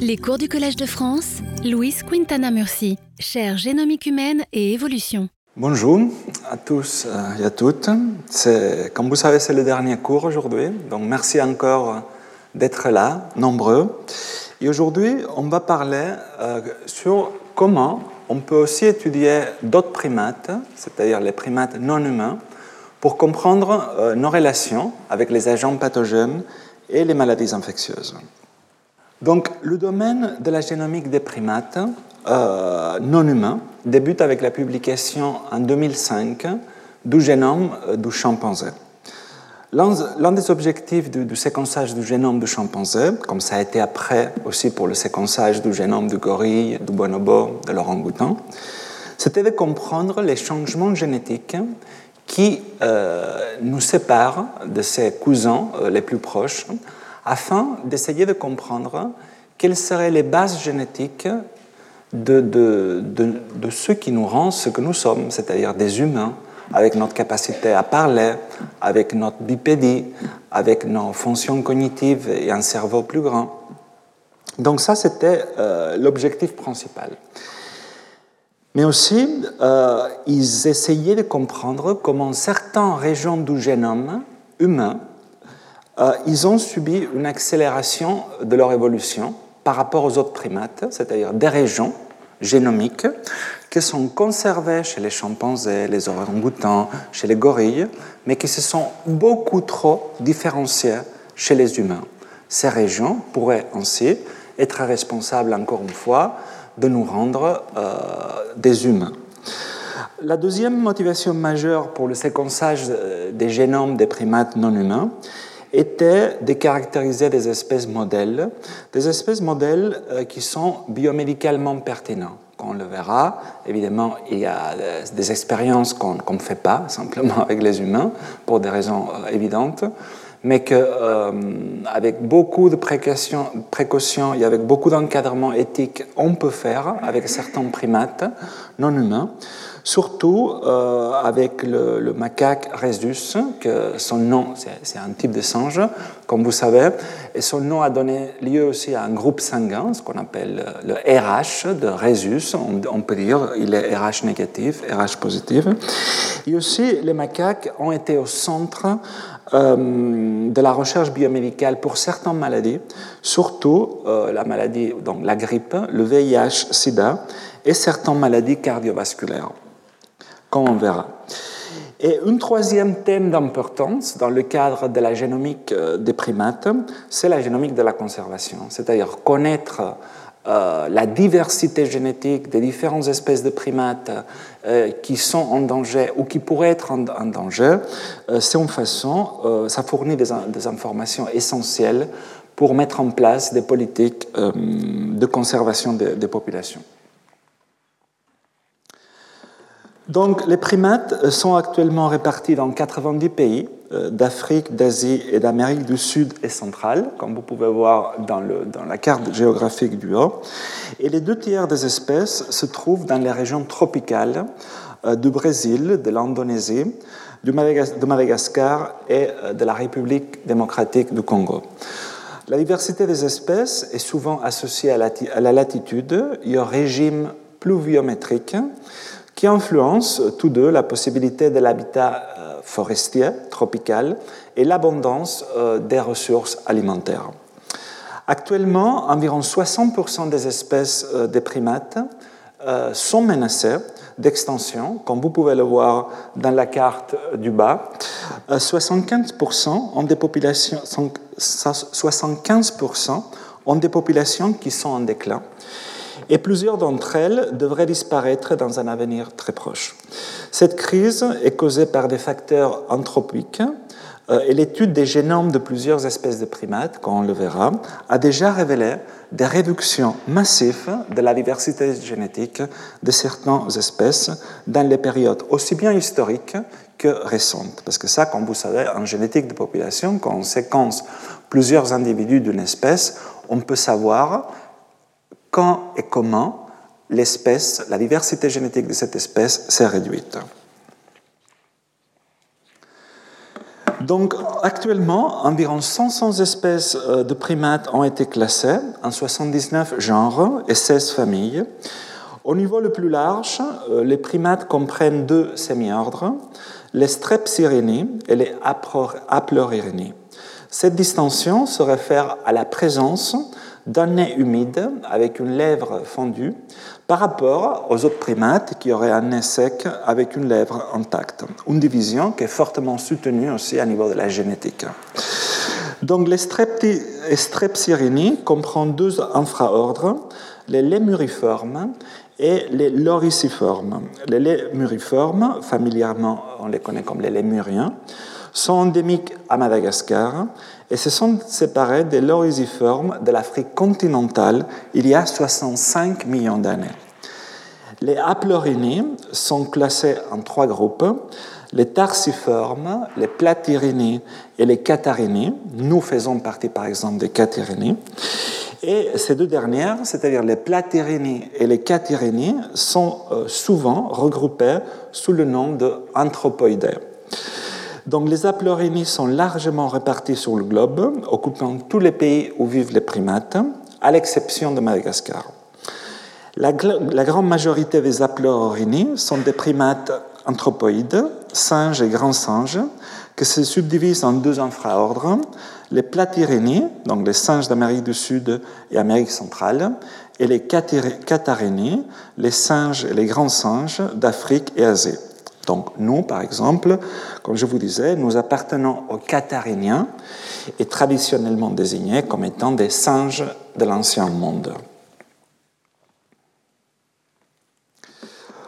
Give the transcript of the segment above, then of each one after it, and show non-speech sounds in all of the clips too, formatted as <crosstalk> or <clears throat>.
Les cours du Collège de France, Louise Quintana Murci, chaire génomique humaine et évolution. Bonjour à tous et à toutes. Comme vous savez, c'est le dernier cours aujourd'hui, donc merci encore d'être là, nombreux. Et aujourd'hui, on va parler euh, sur comment on peut aussi étudier d'autres primates, c'est-à-dire les primates non humains, pour comprendre euh, nos relations avec les agents pathogènes et les maladies infectieuses. Donc, le domaine de la génomique des primates euh, non humains débute avec la publication en 2005 du génome euh, du chimpanzé. L'un des objectifs du, séquençage du génome du chimpanzé, comme ça a été après aussi pour le séquençage du génome du gorille, du bonobo, de l'orang-outan, c'était de comprendre les changements génétiques qui euh, nous séparent de ses cousins les plus proches afin d'essayer de comprendre quelles seraient les bases génétiques de, de, de, ce qui nous rend ce que nous sommes, c'est-à-dire des humains, avec notre capacité à parler, avec notre bipédie, avec nos fonctions cognitives et un cerveau plus grand. Donc ça, c'était euh, l'objectif principal. Mais aussi, euh, ils essayaient de comprendre comment certaines régions du génome humain euh, ils ont subi une accélération de leur évolution par rapport aux autres primates, c'est-à-dire des régions génomiques qui sont conservées chez les chimpanzés, les orang-outans, chez les gorilles, mais qui se sont beaucoup trop différenciées chez les humains. Ces régions pourraient ainsi être responsables, encore une fois, de nous rendre euh, des humains. La deuxième motivation majeure pour le séquençage euh, des génomes des primates non humains, était de caractériser des espèces modèles, des espèces modèles euh, qui sont biomédicalement pertinents. On le verra, évidemment, il y a euh, des expériences qu'on ne fait pas simplement avec les humains pour des raisons euh, évidentes, mais qu'avec beaucoup de précautions, précautions et avec beaucoup d'encadrement éthique, on peut faire avec certains primates non humains surtout euh, avec le, macaque Rhesus, que son nom, c'est un type de singe, comme vous savez, et son nom a donné lieu aussi à un groupe sanguin, ce qu'on appelle le RH de Rhesus, on, peut dire, il est RH négatif, RH positif. Et aussi, les macaques ont été au centre euh, de la recherche biomédicale pour certaines maladies, surtout euh, la maladie, donc la grippe, le VIH, SIDA et certaines maladies cardiovasculaires comme on verra. Et un troisième thème d'importance dans le cadre de la génomique euh, des primates, c'est la génomique de la conservation, c'est-à-dire connaître euh, la diversité génétique des différentes espèces de primates euh, qui sont en danger ou qui pourraient être en, danger, c'est une façon, ça fournit des, informations essentielles pour mettre en place des politiques de conservation des populations. Donc, les primates sont actuellement répartis dans 90 pays euh, d'Afrique, d'Asie et d'Amérique du Sud et centrale, comme vous pouvez voir dans, la carte géographique du haut. Et les deux tiers des espèces se trouvent dans les régions tropicales euh, du Brésil, de l'Indonésie, de Madagascar et euh, de la République démocratique du Congo. La diversité des espèces est souvent associée à la latitude et au régime pluviométrique qui influencent tous deux la possibilité de l'habitat euh, forestier tropical et l'abondance euh, des ressources alimentaires. Actuellement, environ 60% des espèces euh, des primates sont menacées d'extinction, comme vous pouvez le voir dans la carte du bas. 75% ont des populations, 75% ont des populations qui sont en déclin et plusieurs d'entre elles devraient disparaître dans un avenir très proche. Cette crise est causée par des facteurs anthropiques euh, et l'étude des génomes de plusieurs espèces de primates, comme on le verra, a déjà révélé des réductions massives de la diversité génétique de certaines espèces dans les périodes aussi bien historiques que récentes. Parce que ça, comme vous savez, en génétique de population, quand on séquence plusieurs individus d'une espèce, on peut savoir quand et comment l'espèce, la diversité génétique de cette espèce s'est réduite. Donc actuellement, environ 500 espèces euh, de primates ont été classées en 79 genres et 16 familles. Au niveau le plus large, euh, les primates comprennent deux sémi-ordres, les Strepsirrhini et les Aplorhirhini. Cette distinction se réfère à la présence d'un nez humide avec une lèvre fendue par rapport aux autres primates qui auraient un nez sec avec une lèvre intacte. Une division qui est fortement soutenue aussi à niveau de la génétique. Donc les Strepsirrhini comprennent deux infraordres, les lémuriformes et les loriciformes. Les lémuriformes, familièrement on les connaît comme les lémuriens, sont endémiques à Madagascar et se sont séparés des lorisiformes de l'Afrique continentale il y a 65 millions d'années. Les haplorini sont classés en trois groupes les tarsiformes, les platyrini et les catarini. Nous faisons partie par exemple des catarini. Et ces deux dernières, c'est-à-dire les platyrini et les catarini, sont euh, souvent regroupées sous le nom de donc les aplorini sont largement répartis sur le globe, occupant tous les pays où vivent les primates, à l'exception de Madagascar. La, grande majorité des aplorini sont des primates anthropoïdes, singes et grands singes, qui se subdivisent en deux infraordres, les platyrini, donc les singes d'Amérique du Sud et Amérique centrale, et les catarini, les singes et les grands singes d'Afrique et Asie. Donc nous, par exemple, comme je vous disais, nous appartenons aux Cathariniens et traditionnellement désignés comme étant des singes de l'ancien monde.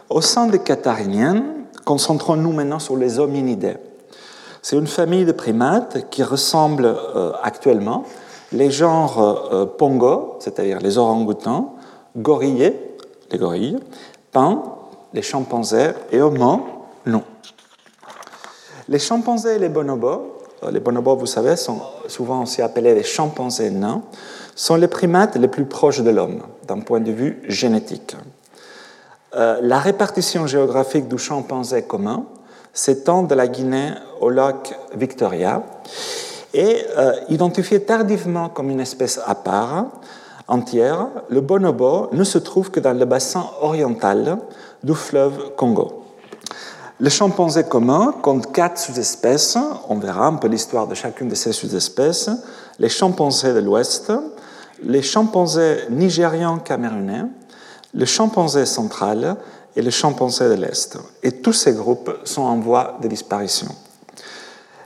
Au sein des Cathariniens, concentrons-nous maintenant sur les hominidés. C'est une famille de primates qui ressemble euh, actuellement les genres euh, pongo, c'est-à-dire les orang-outans, gorillés, les gorilles, pins, les chimpanzés et homo, non. Les chimpanzés et les bonobos, euh, les bonobos, vous savez, sont souvent aussi appelés les chimpanzés nains, sont les primates les plus proches de l'homme d'un point de vue génétique. Euh, la répartition géographique du chimpanzé commun s'étend de la Guinée au lac Victoria et euh, identifié tardivement comme une espèce à part entière, le bonobo ne se trouve que dans le bassin oriental du fleuve Congo. Le chimpanzé commun compte quatre sous-espèces. On verra un peu l'histoire de chacune de ces sous-espèces. Les chimpanzés de l'Ouest, les chimpanzés nigérians camerounais, le chimpanzé central et le chimpanzé de l'Est. Et tous ces groupes sont en voie de disparition.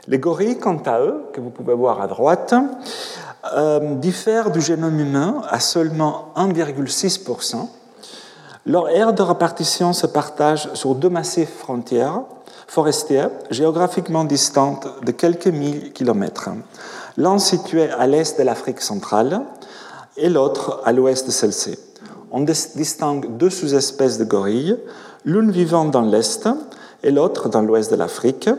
Les gorilles, quant à eux, que vous pouvez voir à droite, euh, diffèrent du génome humain à seulement 1,6%, leur aire de répartition se partage sur deux massifs frontières forestiers géographiquement distantes de quelques mille kilomètres. L'un situé à l'est de l'Afrique centrale et l'autre à l'ouest de celle-ci. On distingue deux sous-espèces de gorilles, l'une vivant dans l'est et l'autre dans l'ouest de l'Afrique,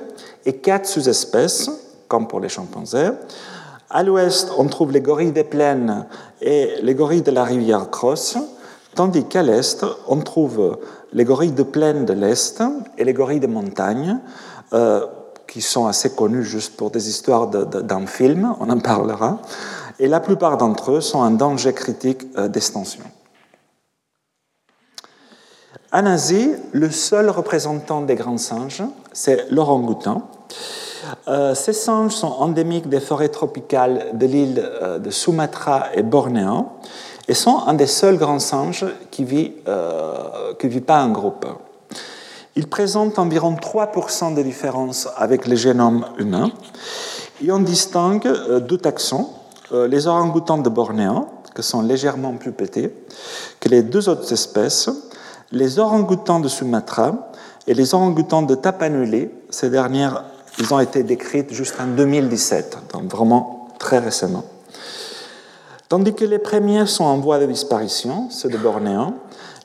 et quatre sous-espèces, comme pour les chimpanzés. À l'ouest, on trouve les gorilles des plaines et les gorilles de la rivière Cross, Tandis qu'à l'est, on trouve les gorilles de plaine de l'est et les gorilles de montagne, euh, qui sont assez connus juste pour des histoires d'un film, on en parlera, et la plupart d'entre eux sont en danger critique euh, d'extinction. En Asie, le seul représentant des grands singes, c'est l'orang-outan. Euh, ces singes sont endémiques des forêts tropicales de l'île de Sumatra et Bornéo et sont un des seuls grands singes qui ne vit, euh, vit pas en groupe. Ils présentent environ 3% de différence avec le génome humain et on distingue euh, deux taxons, euh, les orang-outans de Bornéo, qui sont légèrement plus petits que les deux autres espèces, les orang-outans de Sumatra et les orang-outans de Tapanuli. Ces dernières, ils ont été décrites juste en 2017, donc vraiment très récemment. Tandis que les premiers sont en voie de disparition, ceux de Bornéo,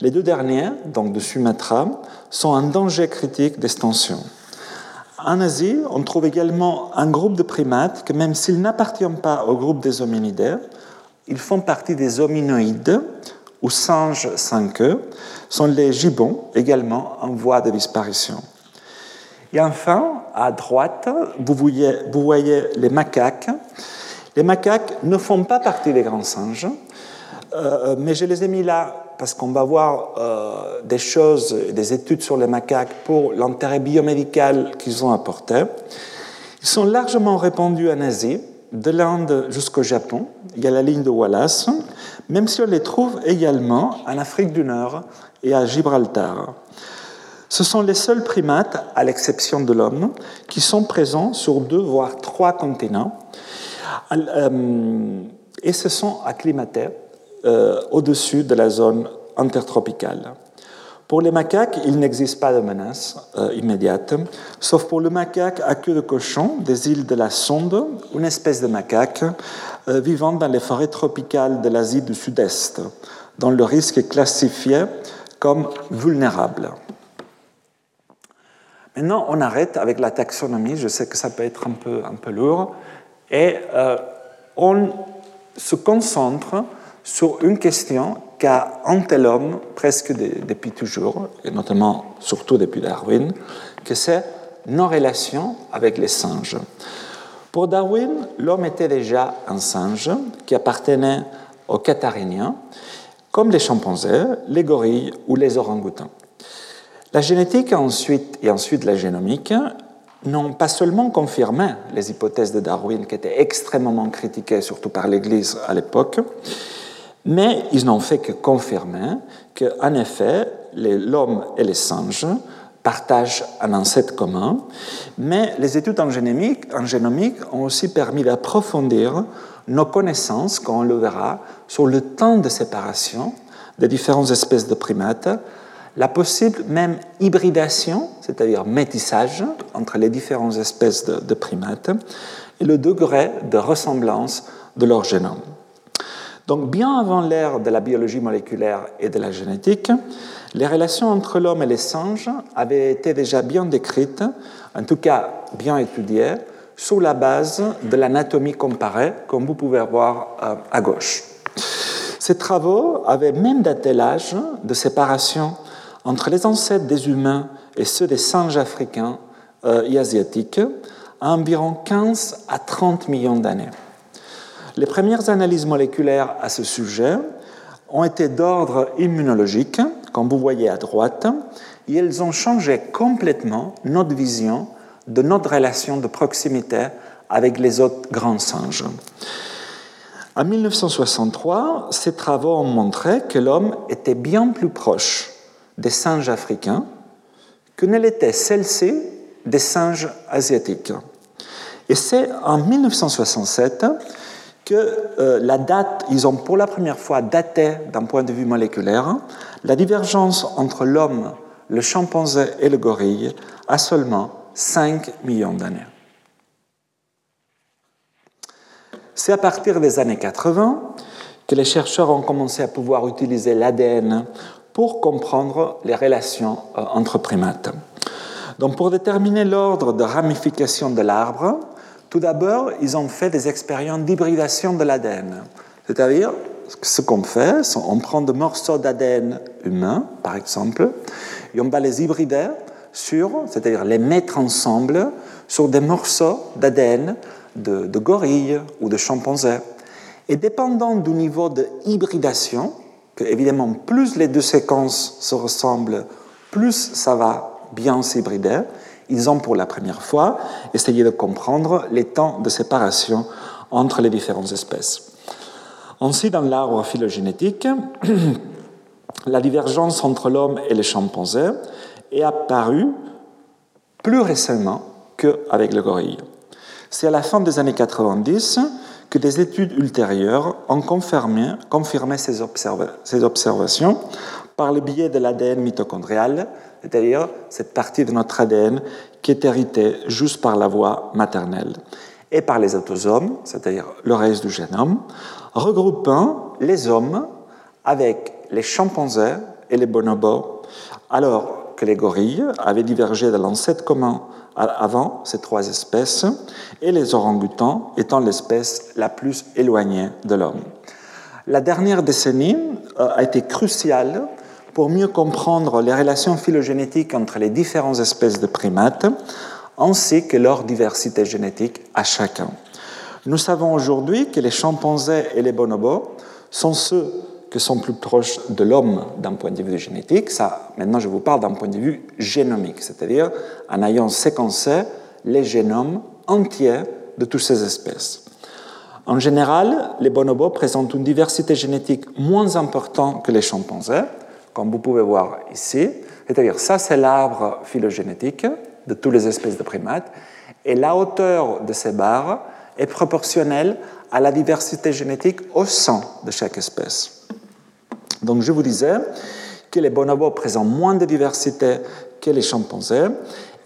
les deux derniers, donc de Sumatra, sont en danger critique d'extinction. En Asie, on trouve également un groupe de primates que même s'ils n'appartiennent pas au groupe des hominidés, ils font partie des hominoïdes ou singes 5 sont les gibbons, également en voie de disparition. Et enfin, à droite, vous voyez les macaques. Les macaques ne font pas partie des grands singes, euh, mais je les ai mis là parce qu'on va voir euh, des choses, des études sur les macaques pour l'intérêt biomédical qu'ils ont apporté. Ils sont largement répandus en Asie, de l'Inde jusqu'au Japon. Il y a la ligne de Wallace, même si on les trouve également en Afrique du Nord et à Gibraltar. Ce sont les seuls primates, à l'exception de l'homme, qui sont présents sur deux voire trois continents et se sont acclimatés euh, au-dessus de la zone intertropicale. Pour les macaques, il n'existe pas de menace euh, immédiate, sauf pour le macaque à queue de cochon des îles de la Sonde, une espèce de macaque vivant dans les forêts tropicales de l'Asie du Sud-Est, dont le risque est classifié comme vulnérable. Maintenant, on arrête avec la taxonomie. Je sais que ça peut être un peu, un peu lourd. Et euh, on se concentre sur une question qu'a hanté l'homme presque depuis toujours, et notamment surtout depuis Darwin, que c'est nos relations avec les singes. Pour Darwin, l'homme était déjà un singe qui appartenait aux cathariniens, comme les chimpanzés, les gorilles ou les orang-outans. La génétique ensuite, et ensuite la génomique n'ont pas seulement confirmé les hypothèses de Darwin qui étaient extrêmement critiquées, surtout par l'Église à l'époque, mais ils n'ont fait que confirmer qu'en effet, l'homme et les singes partagent un ancêtre commun, mais les études en génomique, ont aussi permis d'approfondir nos connaissances, comme on le verra, sur le temps de séparation des différentes espèces de primates la possible même hybridation, c'est-à-dire métissage entre les différentes espèces de, primates, et le degré de ressemblance de leur génome. Donc bien avant l'ère de la biologie moléculaire et de la génétique, les relations entre l'homme et les singes avaient été déjà bien décrites, en tout cas bien étudiées, sous la base de l'anatomie comparée, comme vous pouvez voir euh, à gauche. Ces travaux avaient même daté l'âge de séparation entre les ancêtres des humains et ceux des singes africains euh, et asiatiques à environ 15 à 30 millions d'années. Les premières analyses moléculaires à ce sujet ont été d'ordre immunologique, comme vous voyez à droite, et elles ont changé complètement notre vision de notre relation de proximité avec les autres grands singes. En 1963, ces travaux ont montré que l'homme était bien plus proche des singes africains que ne l'était celle-ci des singes asiatiques. Et c'est en 1967 que euh, la date, ils ont pour la première fois daté d'un point de vue moléculaire la divergence entre l'homme, le chimpanzé et le gorille à seulement 5 millions d'années. C'est à partir des années 80 que les chercheurs ont commencé à pouvoir utiliser l'ADN pour comprendre les relations euh, entre primates. Donc pour déterminer l'ordre de ramification de l'arbre, tout d'abord, ils ont fait des expériences d'hybridation de l'ADN. C'est-à-dire, ce qu'on fait, on prend des morceaux d'ADN humain, par exemple, et on va les hybrider sur, c'est-à-dire les mettre ensemble sur des morceaux d'ADN de, de gorilles ou de chimpanzés. Et dépendant du niveau de hybridation, que évidemment, plus les deux séquences se ressemblent, plus ça va bien s'hybrider. Ils ont pour la première fois essayé de comprendre les temps de séparation entre les différentes espèces. Ensuite, dans l'arbre phylogénétique, <clears throat> la divergence entre l'homme et les chimpanzés est apparue plus récemment qu'avec le gorille. C'est à la fin des années 90 que des études ultérieures ont confirmé, confirmé ces, observations par le biais de l'ADN mitochondrial, c'est-à-dire cette partie de notre ADN qui est héritée juste par la voie maternelle, et par les autosomes, c'est-à-dire le reste du génome, regroupant les hommes avec les chimpanzés et les bonobos, alors que les gorilles avaient divergé de l'ancêtre commun avant ces trois espèces, et les orang-outans étant l'espèce la plus éloignée de l'homme. La dernière décennie euh, a été cruciale pour mieux comprendre les relations phylogénétiques entre les différentes espèces de primates, ainsi que leur diversité génétique à chacun. Nous savons aujourd'hui que les chimpanzés et les bonobos sont ceux qui sont plus proches de l'homme d'un point de vue génétique. Ça, maintenant, je vous parle d'un point de vue génomique, c'est-à-dire en ayant séquencé les génomes entiers de toutes ces espèces. En général, les bonobos présentent une diversité génétique moins importante que les chimpanzés, comme vous pouvez voir ici. C'est-à-dire, ça, c'est l'arbre phylogénétique de toutes les espèces de primates, et la hauteur de ces barres est proportionnelle à la diversité génétique au sein de chaque espèce. Donc, je vous disais que les bonobos présentent moins de diversité que les chimpanzés,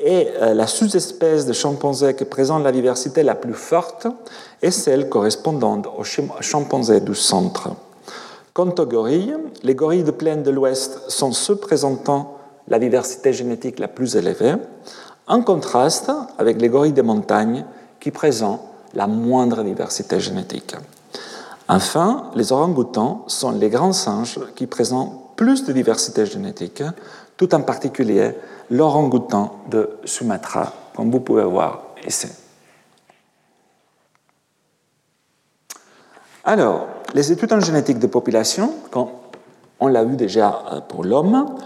et euh, la sous-espèce de chimpanzé qui présente la diversité la plus forte est celle correspondant aux chimpanzés du centre. Quant aux gorilles, les gorilles de plaine de l'Ouest sont ceux présentant la diversité génétique la plus élevée, en contraste avec les gorilles des montagnes qui présentent la moindre diversité génétique. Enfin, les orang-outans sont les grands singes qui présentent plus de diversité génétique, tout en particulier l'orang-outan de Sumatra, comme vous pouvez voir ici. Alors, les études en génétique de population, comme on l'a vu déjà euh, pour l'homme,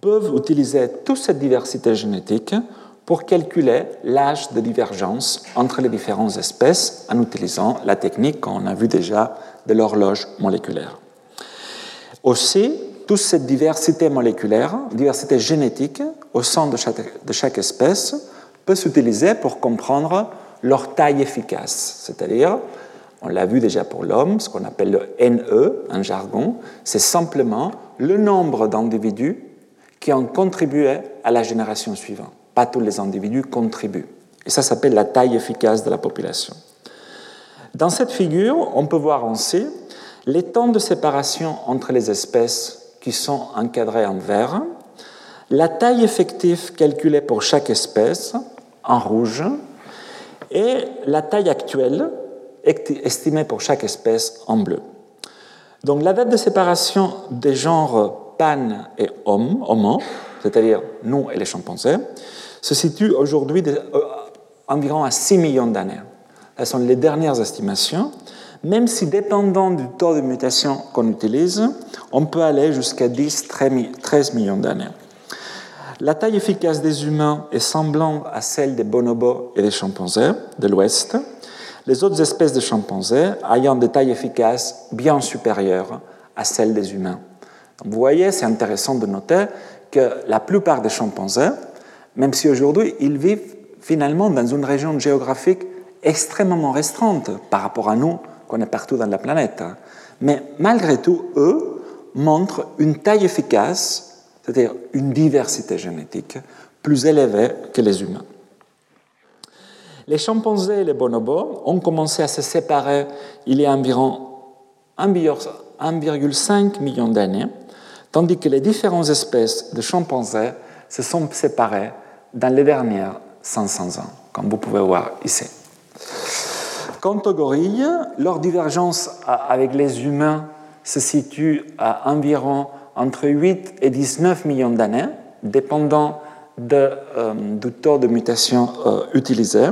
peuvent utiliser toute cette diversité génétique pour calculer l'âge de divergence entre les différentes espèces en utilisant la technique qu'on a vue déjà de l'horloge moléculaire. Aussi, toute cette diversité moléculaire, diversité génétique au sein de chaque, de chaque espèce peut s'utiliser pour comprendre leur taille efficace. C'est-à-dire, on l'a vu déjà pour l'homme, ce qu'on appelle le NE en jargon, c'est simplement le nombre d'individus qui ont contribué à la génération suivante. Tous les individus contribuent. Et ça s'appelle la taille efficace de la population. Dans cette figure, on peut voir ainsi les temps de séparation entre les espèces qui sont encadrés en vert, la taille effective calculée pour chaque espèce en rouge et la taille actuelle estimée pour chaque espèce en bleu. Donc la date de séparation des genres pan et homme, homo, c'est-à-dire nous et les chimpanzés, se situe aujourd'hui euh, environ à 6 millions d'années. Ce sont les dernières estimations même si dépendant du taux de mutation qu'on utilise, on peut aller jusqu'à 10-13 millions d'années. La taille efficace des humains est semblante à celle des bonobos et des chimpanzés de l'Ouest, les autres espèces de chimpanzés ayant des tailles efficaces bien supérieures à celles des humains. vous voyez, c'est intéressant de noter que la plupart des chimpanzés, même si aujourd'hui ils vivent finalement dans une région géographique extrêmement restreinte par rapport à nous, qu'on est partout dans la planète. Hein. Mais malgré tout, eux montrent une taille efficace, c'est-à-dire une diversité génétique plus élevée que les humains. Les chimpanzés et les bonobos ont commencé à se séparer il y a environ 1,5 million d'années, tandis que les différentes espèces de chimpanzés se sont séparées dans les dernières 500 ans, comme vous pouvez voir ici. Quant aux gorilles, leur divergence avec les humains se situe à environ entre 8 et 19 millions d'années, dépendant euh, du taux de mutation euh, utilisé.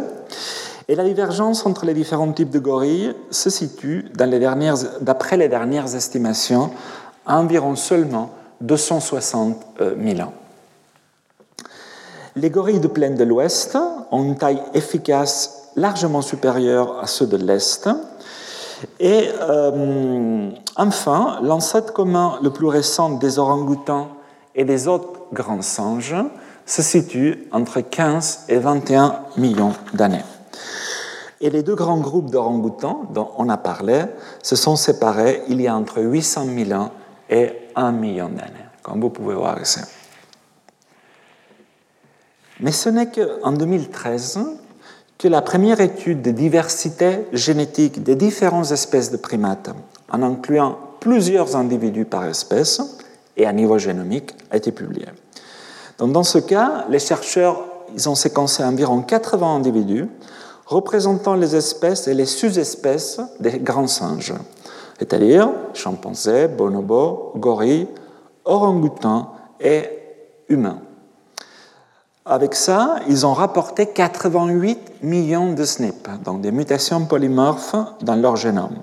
Et la divergence entre les différents types de gorilles se situe, d'après les, les dernières estimations, à environ seulement 260 000 ans. Les gorilles de plaine de l'Ouest ont une taille efficace largement supérieurs à ceux de l'Est. Et euh, enfin, l'ancêtre commun le plus récent des orang-outans et des autres grands singes se situe entre 15 et 21 millions d'années. Et les deux grands groupes d'orang-outans dont on a parlé se sont séparés il y a entre 800 000 ans et 1 million d'années, comme vous pouvez voir ici. Mais ce n'est qu'en 2013 que la première étude de diversité génétique des différentes espèces de primates, en incluant plusieurs individus par espèce et à niveau génomique, a été publiée. Donc dans ce cas, les chercheurs ont séquencé environ 80 individus représentant les espèces et les sous-espèces des grands singes, c'est-à-dire chimpanzés, bonobos, gorilles, orang-outan et humain. Avec ça, ils ont rapporté 88 millions de SNP, donc des mutations polymorphes dans leur génome.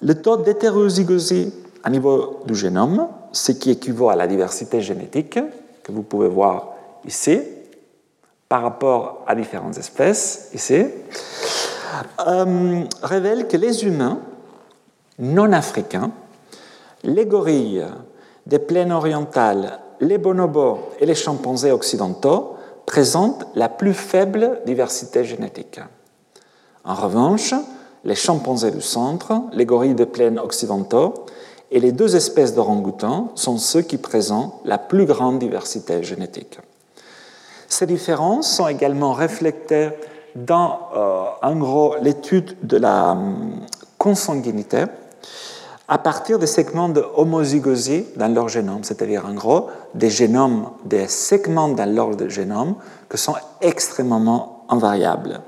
Le taux d'hétérozygosie à niveau du génome, ce qui équivaut à la diversité génétique, que vous pouvez voir ici, par rapport à différentes espèces, ici, euh, révèle que les humains non africains, les gorilles des plaines orientales, les bonobos et les chimpanzés occidentaux présentent la plus faible diversité génétique. En revanche, les chimpanzés du centre, les gorilles des plaines occidentaux et les deux espèces d'orang-outans sont ceux qui présentent la plus grande diversité génétique. Ces différences sont également reflétées dans, euh, gros, l'étude de la hum, consanguinité à partir des segments de dans leur génome, c'est-à-dire en gros des génomes, des segments dans leur génome qui sont extrêmement invariables.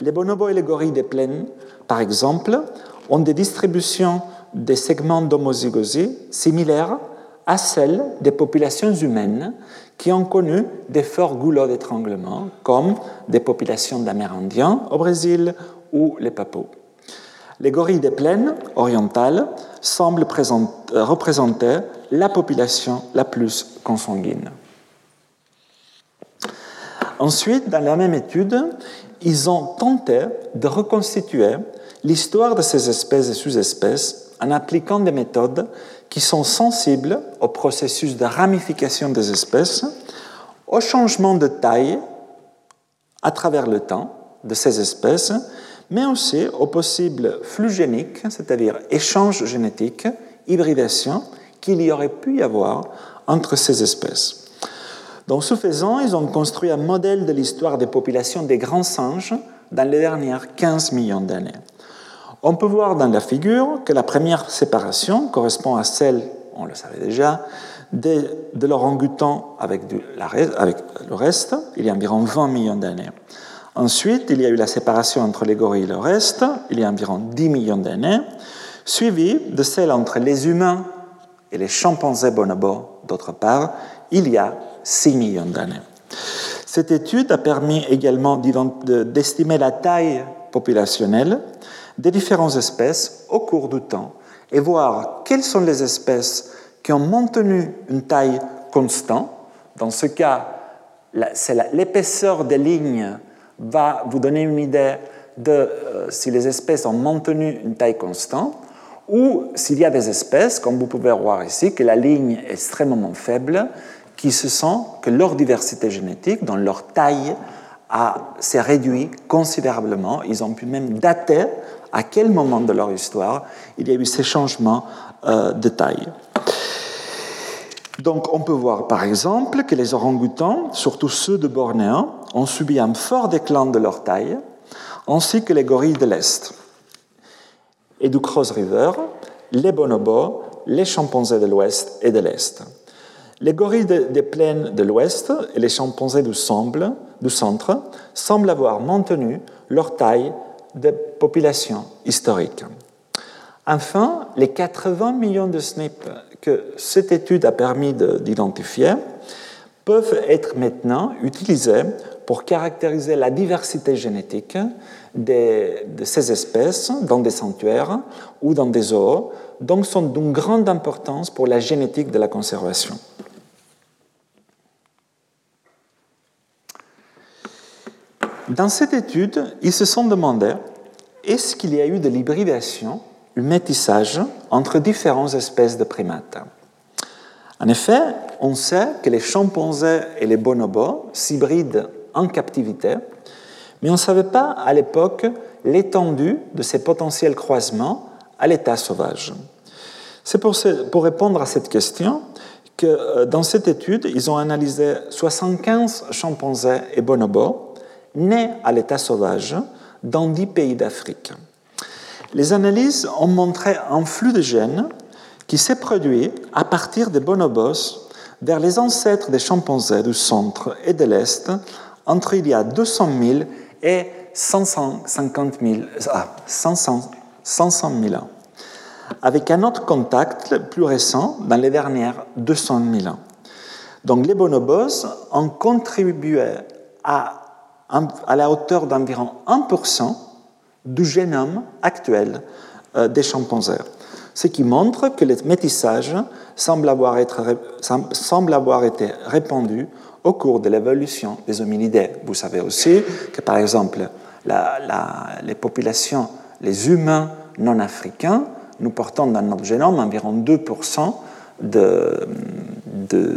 Les bonobos et les gorilles des plaines, par exemple, ont des distributions des segments d'homozygosie similaires à celles des populations humaines qui ont connu des forts goulots d'étranglement, comme des populations d'Amérindiens au Brésil ou les Papous. Les gorilles des plaines orientales semblent euh, représenter la population la plus consanguine. Ensuite, dans la même étude, ils ont tenté de reconstituer l'histoire de ces espèces et sous-espèces en appliquant des méthodes qui sont sensibles au processus de ramification des espèces, au changement de taille à travers le temps de ces espèces, mais aussi au possible flux génique, c'est-à-dire échange génétique, hybridation, qu'il y aurait pu y avoir entre ces espèces. Donc, ce faisant, ils ont construit un modèle de l'histoire des populations des grands singes dans les dernières 15 millions d'années. On peut voir dans la figure que la première séparation correspond à celle, on le savait déjà, de, de l'orangutan avec, avec le reste, il y a environ 20 millions d'années. Ensuite, il y a eu la séparation entre les gorilles et le reste, il y a environ 10 millions d'années, suivie de celle entre les humains et les chimpanzés bonobos, d'autre part, il y a 6 millions d'années. Cette étude a permis également d'estimer la taille populationnelle des différentes espèces au cours du temps et voir quelles sont les espèces qui ont maintenu une taille constante. Dans ce cas, c'est l'épaisseur des lignes va vous donner une idée de euh, si les espèces ont maintenu une taille constante ou s'il y a des espèces, comme vous pouvez voir ici, que la ligne est extrêmement faible, qui se sent que leur diversité génétique, dans leur taille, s'est réduite considérablement. Ils ont pu même dater à quel moment de leur histoire il y a eu ces changements euh, de taille. Donc on peut voir par exemple que les orang-outans, surtout ceux de Bornéo, ont subi un fort déclin de leur taille, ainsi que les gorilles de l'Est. Et du Cross River, les bonobos, les chimpanzés de l'Ouest et de l'Est. Les gorilles des plaines de l'Ouest et les chimpanzés du, du centre semblent avoir maintenu leur taille de population historique. Enfin, les 80 millions de SNP que cette étude a permis d'identifier peuvent être maintenant utilisés pour caractériser la diversité génétique de ces espèces dans des sanctuaires ou dans des zoos, donc sont d'une grande importance pour la génétique de la conservation. Dans cette étude, ils se sont demandé est-ce qu'il y a eu de l'hybridation, un métissage entre différentes espèces de primates? En effet, on sait que les chimpanzés et les bonobos s'hybrident en captivité, mais on ne savait pas à l'époque l'étendue de ces potentiels croisements à l'état sauvage. C'est pour, répondre à cette question que euh, dans cette étude, ils ont analysé 75 chimpanzés et bonobos nés à l'état sauvage dans 10 pays d'Afrique. Les analyses ont montré un flux de gènes qui s'est produit à partir des bonobos vers les ancêtres des chimpanzés du centre et de l'Est entre il y a 200 000 et 550 000, 500, 000 ans. avec un autre contact plus récent dans les dernières 200 000 ans. Donc les bonobos ont contribué à, à la hauteur d'environ 1% du génome actuel euh, des chimpanzés, ce qui montre que le métissage avoir, semble avoir été répandu au cours de l'évolution des hominidés. Vous savez aussi que, par exemple, les populations, les humains non africains, nous portons dans notre génome environ 2%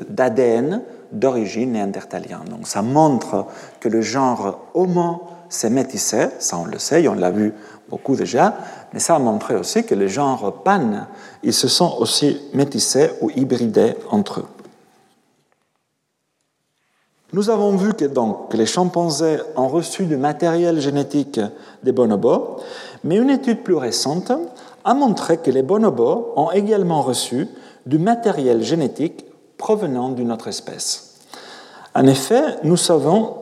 d'ADN d'origine néandertalienne. Donc ça montre que le genre Homo s'est métissé, ça on le sait, on l'a vu beaucoup déjà, mais ça a montré aussi que les genres Pan, ils se sont aussi métissés ou hybridés entre eux. Nous avons vu que, donc, les chimpanzés ont reçu du matériel génétique des bonobos, mais une étude plus récente a montré que les bonobos ont également reçu du matériel génétique provenant d'une autre espèce. En effet, nous savons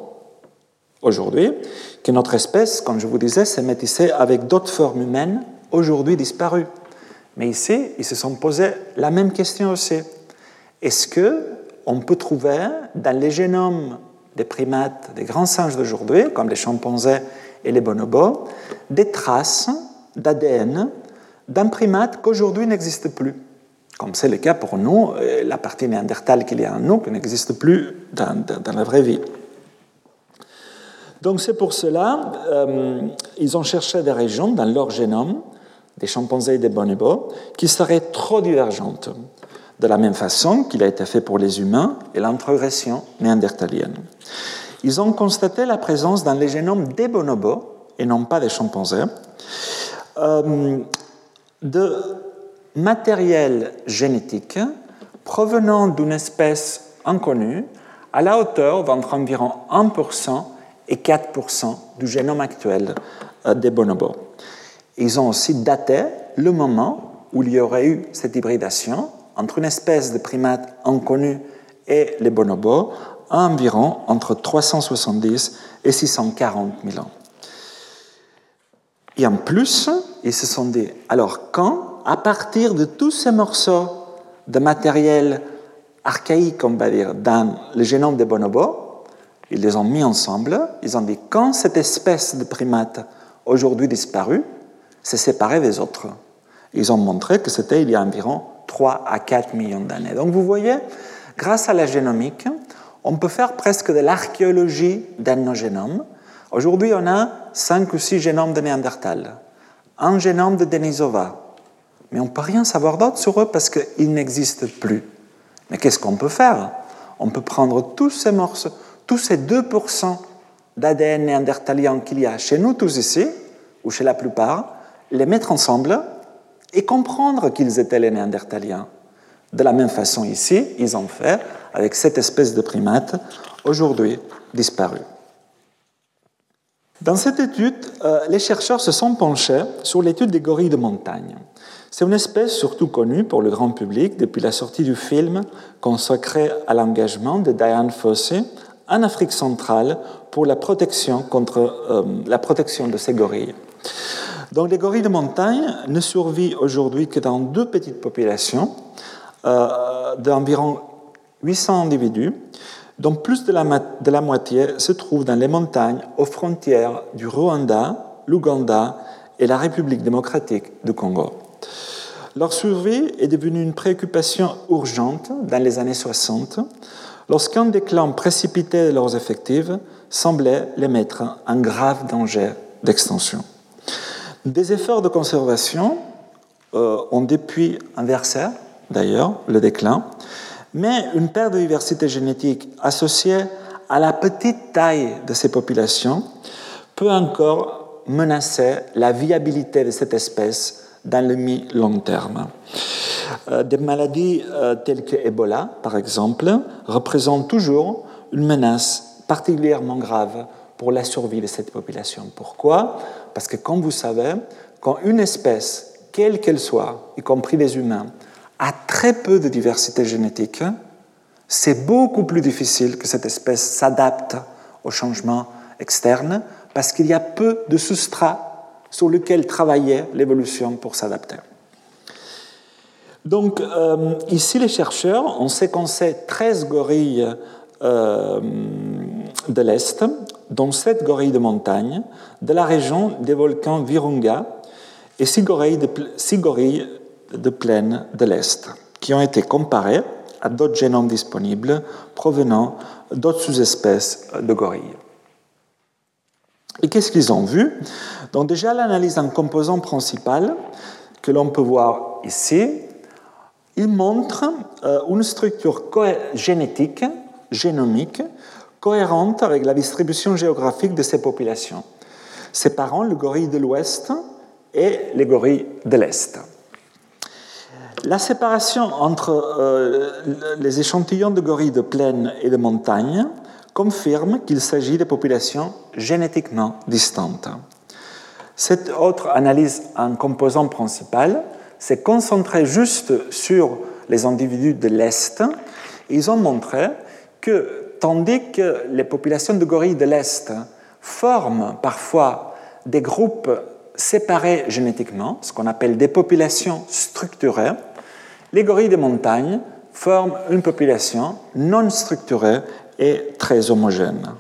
aujourd'hui que notre espèce, comme je vous disais, s'est métissée avec d'autres formes humaines aujourd'hui disparues. Mais ici, ils se sont posés la même question aussi. Est-ce que on peut trouver dans les génomes des primates, des grands singes d'aujourd'hui, comme les chimpanzés et les bonobos, des traces d'ADN d'un primate qu'aujourd'hui n'existe plus. Comme c'est le cas pour nous, la partie néandertale qu'il y a en nous, qui n'existe plus dans, la vraie vie. Donc c'est pour cela, euh, ils ont cherché des régions dans leur génome, des chimpanzés et des bonobos, qui seraient trop divergentes de la même façon qu'il a été fait pour les humains et l'introgression néandertalienne. Ils ont constaté la présence dans les génomes des bonobos, et non pas des chimpanzés, euh, de matériel génétique provenant d'une espèce inconnue à la hauteur d'entre environ 1% et 4% du génome actuel euh, des bonobos. Ils ont aussi daté le moment où il y aurait eu cette hybridation entre une espèce de primate inconnue et les bonobos à environ entre 370 et 640 000 ans. Et en plus, ils se sont dit, alors quand, à partir de tous ces morceaux de matériel archaïque, on va dire, dans le génome des bonobos, ils les ont mis ensemble, ils ont dit, quand cette espèce de primate aujourd'hui disparue s'est séparée des autres, ils ont montré que c'était il y a environ 3 à 4 millions d'années. Donc vous voyez, grâce à la génomique, on peut faire presque de l'archéologie dans nos génomes. Aujourd'hui, on a 5 ou 6 génomes de Néandertal, un génome de Denisova, mais on ne peut rien savoir d'autre sur eux parce qu'ils n'existent plus. Mais qu'est-ce qu'on peut faire? On peut prendre tous ces morceaux, tous ces 2% d'ADN néandertalien qu'il y a chez nous tous ici, ou chez la plupart, les mettre ensemble et comprendre qu'ils étaient les Néandertaliens. De la même façon ici, ils ont fait avec cette espèce de primate aujourd'hui disparue. Dans cette étude, euh, les chercheurs se sont penchés sur l'étude des gorilles de montagne. C'est une espèce surtout connue pour le grand public depuis la sortie du film consacré à l'engagement de Diane Fossey en Afrique centrale pour la protection, contre, euh, la protection de ces gorilles. Donc les gorilles de montagne ne survivent aujourd'hui que dans deux petites populations euh, d'environ 800 individus, dont plus de la, moitié se trouvent dans les montagnes aux frontières du Rwanda, l'Ouganda et la République démocratique du Congo. Leur survie est devenue une préoccupation urgente dans les années 60, lorsqu'un déclin précipité de leurs effectifs semblait les mettre en grave danger d'extinction. Des efforts de conservation euh, ont depuis inversé, d'ailleurs, le déclin, mais une perte de diversité génétique associée à la petite taille de ces populations peut encore menacer la viabilité de cette espèce dans le mi-long terme. Euh, des maladies euh, telles que Ebola, par exemple, représentent toujours une menace particulièrement grave pour la survie de cette population. Pourquoi? Parce que, comme vous savez, quand une espèce, quelle qu'elle soit, y compris les humains, a très peu de diversité génétique, c'est beaucoup plus difficile que cette espèce s'adapte aux changements externes parce qu'il y a peu de substrats sur lesquels travailler l'évolution pour s'adapter. Donc, euh, ici, les chercheurs ont séquencé 13 gorilles euh, de l'Est, dont 7 gorilles de montagne, de la région des volcans Virunga et 6 gorilles de, 6 gorilles de plaine de l'Est, qui ont été comparés à d'autres génomes disponibles provenant d'autres sous-espèces de gorilles. Et qu'est-ce qu'ils ont vu? Donc déjà l'analyse en composant principal que l'on peut voir ici, il montre euh, une structure génétique, génomique, cohérente avec la distribution géographique de ces populations, séparant le gorille de l'Ouest et les gorilles de l'Est. La séparation entre euh, les échantillons de gorilles de plaine et de montagne confirme qu'il s'agit de populations génétiquement distantes. Cette autre analyse en composant principal s'est concentrée juste sur les individus de l'Est. Ils ont montré que tandis que les populations de gorilles de l'Est forment parfois des groupes séparés génétiquement, ce qu'on appelle des populations structurées, les gorilles de montagne forment une population non structurée et très homogène.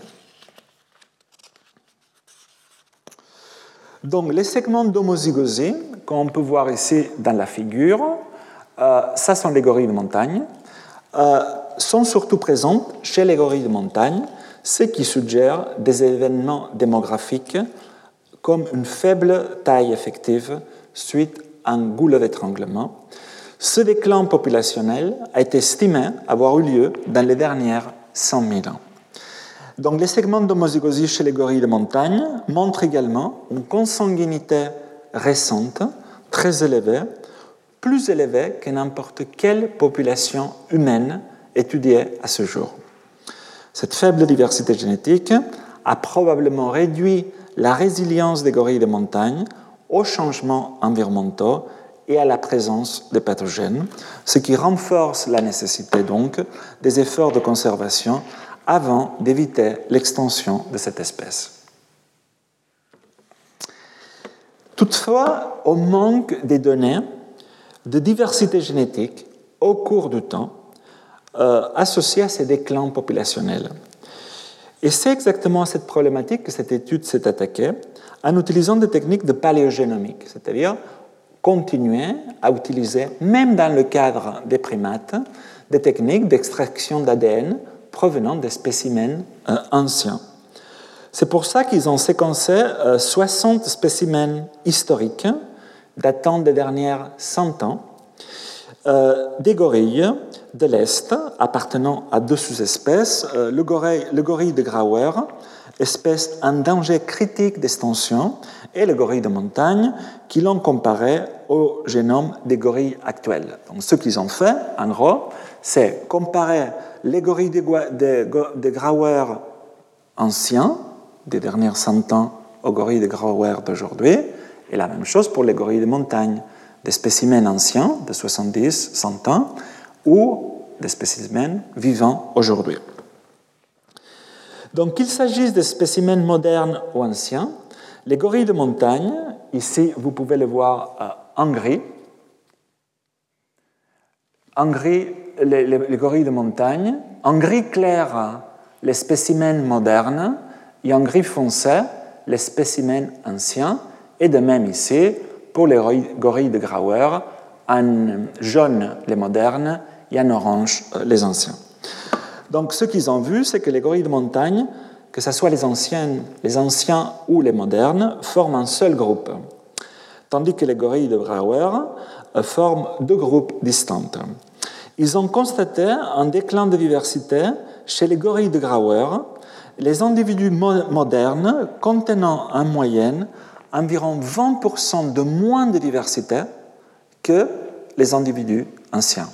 Donc les segments d'homozygosie, qu'on peut voir ici dans la figure, euh, ça sont les gorilles de montagne, euh, sont surtout présents chez les gorilles de montagne, ce qui suggère des événements démographiques comme une faible taille effective suite à un goulot d'étranglement. Ce déclin populationnel a été estimé avoir eu lieu dans les dernières 100 000 ans. Donc les segments d'homozygosie chez les gorilles de montagne montrent également une consanguinité récente très élevée, plus élevée que n'importe quelle population humaine étudiée à ce jour. Cette faible diversité génétique a probablement réduit la résilience des gorilles de montagne aux changements environnementaux et à la présence de pathogènes, ce qui renforce la nécessité donc des efforts de conservation avant d'éviter l'extension de cette espèce. Toutefois, au manque des données de diversité génétique au cours du temps euh, associées à ces déclins populationnels. Et c'est exactement à cette problématique que cette étude s'est attaquée en utilisant des techniques de paléogénomique, c'est-à-dire continuer à utiliser, même dans le cadre des primates, des techniques d'extraction d'ADN provenant des spécimens euh, anciens. C'est pour ça qu'ils ont séquencé 60 euh, spécimens historiques datant des dernières 100 ans, des gorilles de l'Est appartenant à deux sous-espèces, le, gorille, le gorille de Grauer, espèce en danger critique d'extinction, et le gorille de montagne, qui l'ont comparé au génome des gorilles actuels. Donc, ce qu'ils ont fait, en gros, c'est comparer les gorilles de, de, Grauer anciens, des dernières 100 ans, aux gorilles de Grauer d'aujourd'hui, et la même chose pour les gorilles de montagne, des spécimens anciens de 70, 100 ans, ou des spécimens vivants aujourd'hui. Donc qu'il s'agisse de spécimens modernes ou anciens, les gorilles de montagne, ici vous pouvez le voir euh, en gris, en gris les, gorilles de montagne, en gris clair les spécimens modernes. Et en gris foncé les spécimens anciens, et de même ici pour les gorilles de Grauer, en jaune les modernes en orange euh, les anciens. Donc ce qu'ils ont vu, c'est que les gorilles de montagne, que ce soit les anciens, les anciens ou les modernes, forment un seul groupe, tandis que les gorilles de Brauer euh, forment deux groupes distincts. Ils ont constaté un déclin de diversité chez les gorilles de Grauer, les individus modernes contenant en moyenne environ 20% de moins de diversité que les individus anciens.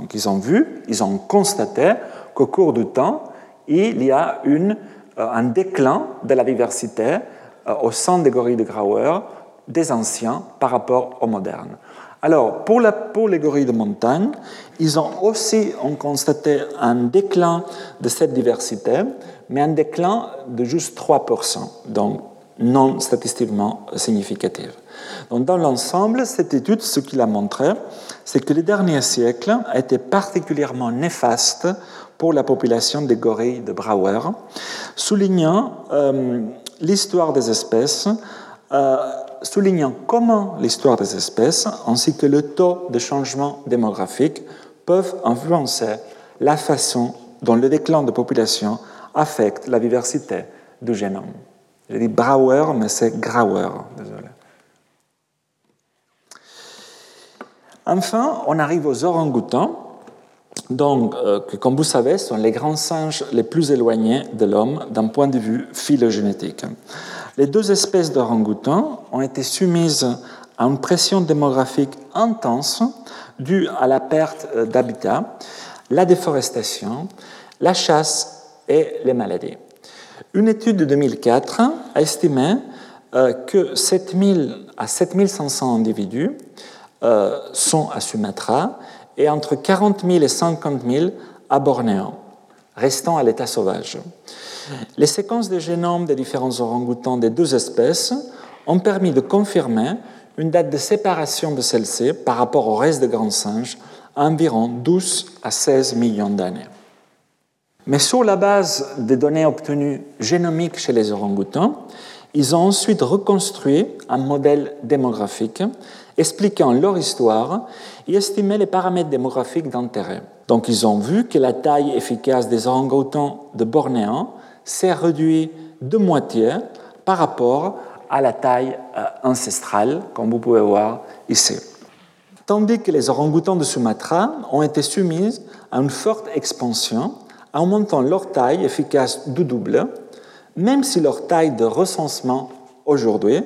Donc ils ont vu, ils ont constaté qu'au cours du temps, il y a euh, un déclin de la diversité euh, au sein des gorilles de Grauer des anciens par rapport aux modernes. Alors, pour, les gorilles de montagne, ils ont aussi constaté un déclin de cette diversité, mais un déclin de juste 3%. Donc, non statistiquement significatives. Donc, dans l'ensemble, cette étude, ce qu'il a montré, c'est que les derniers siècles été particulièrement néfaste pour la population des gorilles de Brouwer, soulignant euh, l'histoire des espèces, euh, soulignant comment l'histoire des espèces ainsi que le taux de changement démographique peuvent influencer la façon dont le déclin de population affecte la diversité du génome. J'ai dit Brouwer, mais c'est Grauer. Enfin, on arrive aux orang-outans, donc, euh, comme vous savez, sont les grands singes les plus éloignés de l'homme d'un point de vue phylogénétique. Les deux espèces d'orang-outans ont été soumises à une pression démographique intense due à la perte euh, d'habitat, la déforestation, la chasse et les maladies. Une étude de 2004 a estimé euh, que 7000 à 7500 individus sont à Sumatra et entre 40 000 et 50 000 à Bornéo, restant à l'état sauvage. Les séquences de génomes des différents orang-outans des deux espèces ont permis de confirmer une date de séparation de celles-ci par rapport au reste des grands singes à environ 12 à 16 millions d'années. Mais sur la base des données obtenues génomiques chez les orang-outans, ils ont ensuite reconstruit un modèle démographique expliquant leur histoire et estimé les paramètres démographiques d'intérêt. Donc ils ont vu que la taille efficace des orang-outans de Bornéo s'est réduite de moitié par rapport à la taille euh, ancestrale, comme vous pouvez voir ici. Tandis que les orang-outans de Sumatra ont été soumis à une forte expansion, en augmentant leur taille efficace du double, même si leur taille de recensement aujourd'hui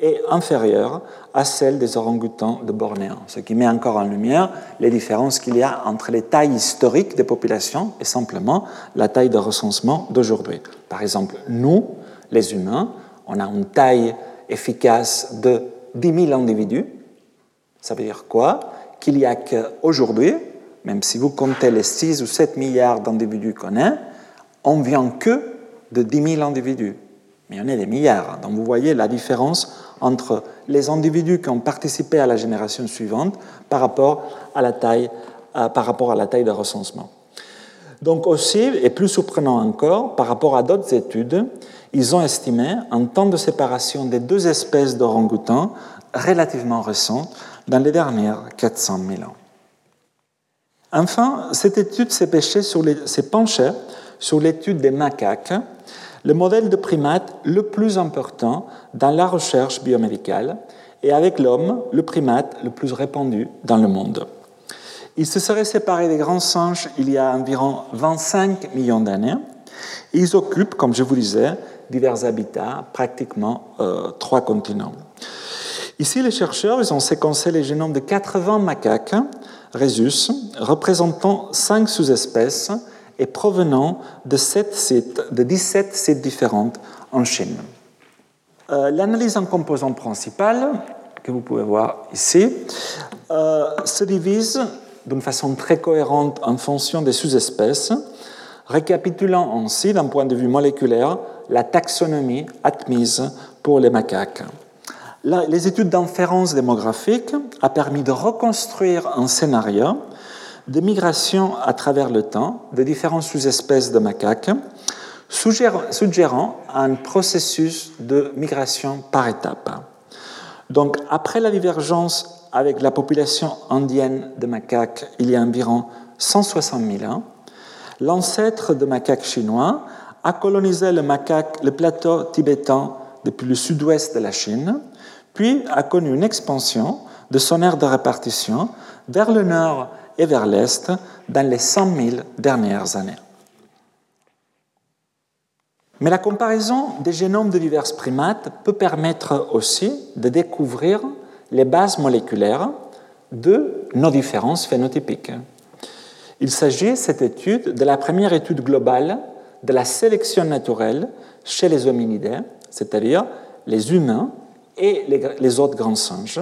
est inférieure à celle des orang-outans de Bornéo, ce qui met encore en lumière les différences qu'il y a entre les tailles historiques des populations et simplement la taille de recensement d'aujourd'hui. Par exemple, nous, les humains, on a une taille efficace de 10 000 individus. Ça veut dire quoi? Qu'il y a qu'aujourd'hui, même si vous comptez les 6 ou 7 milliards d'individus qu'on a, on vient que de 10 000 individus. Mais on est des milliards. Donc vous voyez la différence entre les individus qui ont participé à la génération suivante par rapport à la taille, euh, par rapport à la taille de recensement. Donc aussi, et plus surprenant encore, par rapport à d'autres études, ils ont estimé un temps de séparation des deux espèces d'orang-outans relativement récent dans les dernières 400 000 ans. Enfin, cette étude s'est penchée sur l'étude des macaques le modèle de primate le plus important dans la recherche biomédicale et avec l'homme le primate le plus répandu dans le monde. Il se serait séparé des grands singes il y a environ 25 millions d'années. Ils occupent, comme je vous disais, divers habitats, pratiquement euh, trois continents. Ici, les chercheurs ils ont séquencé les génomes de 80 macaques rhésus, représentant cinq sous-espèces et provenant de, sites, de 17 sites différents en Chine. Euh, l'analyse en composants principales, que vous pouvez voir ici, euh, se divise d'une façon très cohérente en fonction des sous-espèces, récapitulant ainsi, d'un point de vue moléculaire, la taxonomie admise pour les macaques. Les études d'inférence démographique ont permis de reconstruire un scénario de migration à travers le temps de différentes sous-espèces de macaques, suggérant un processus de migration par étapes. Donc, après la divergence avec la population indienne de macaques il y a environ 160 000 ans, l'ancêtre de macaques chinois a colonisé le, le plateau tibétain depuis le sud-ouest de la Chine, puis a connu une expansion de son aire de répartition vers le nord et vers l'Est dans les 100 000 dernières années. Mais la comparaison des génomes de divers primates peut permettre aussi de découvrir les bases moléculaires de nos différences phénotypiques. Il s'agit, cette étude, de la première étude globale de la sélection naturelle chez les hominidés, c'est-à-dire les humains et les autres grands singes,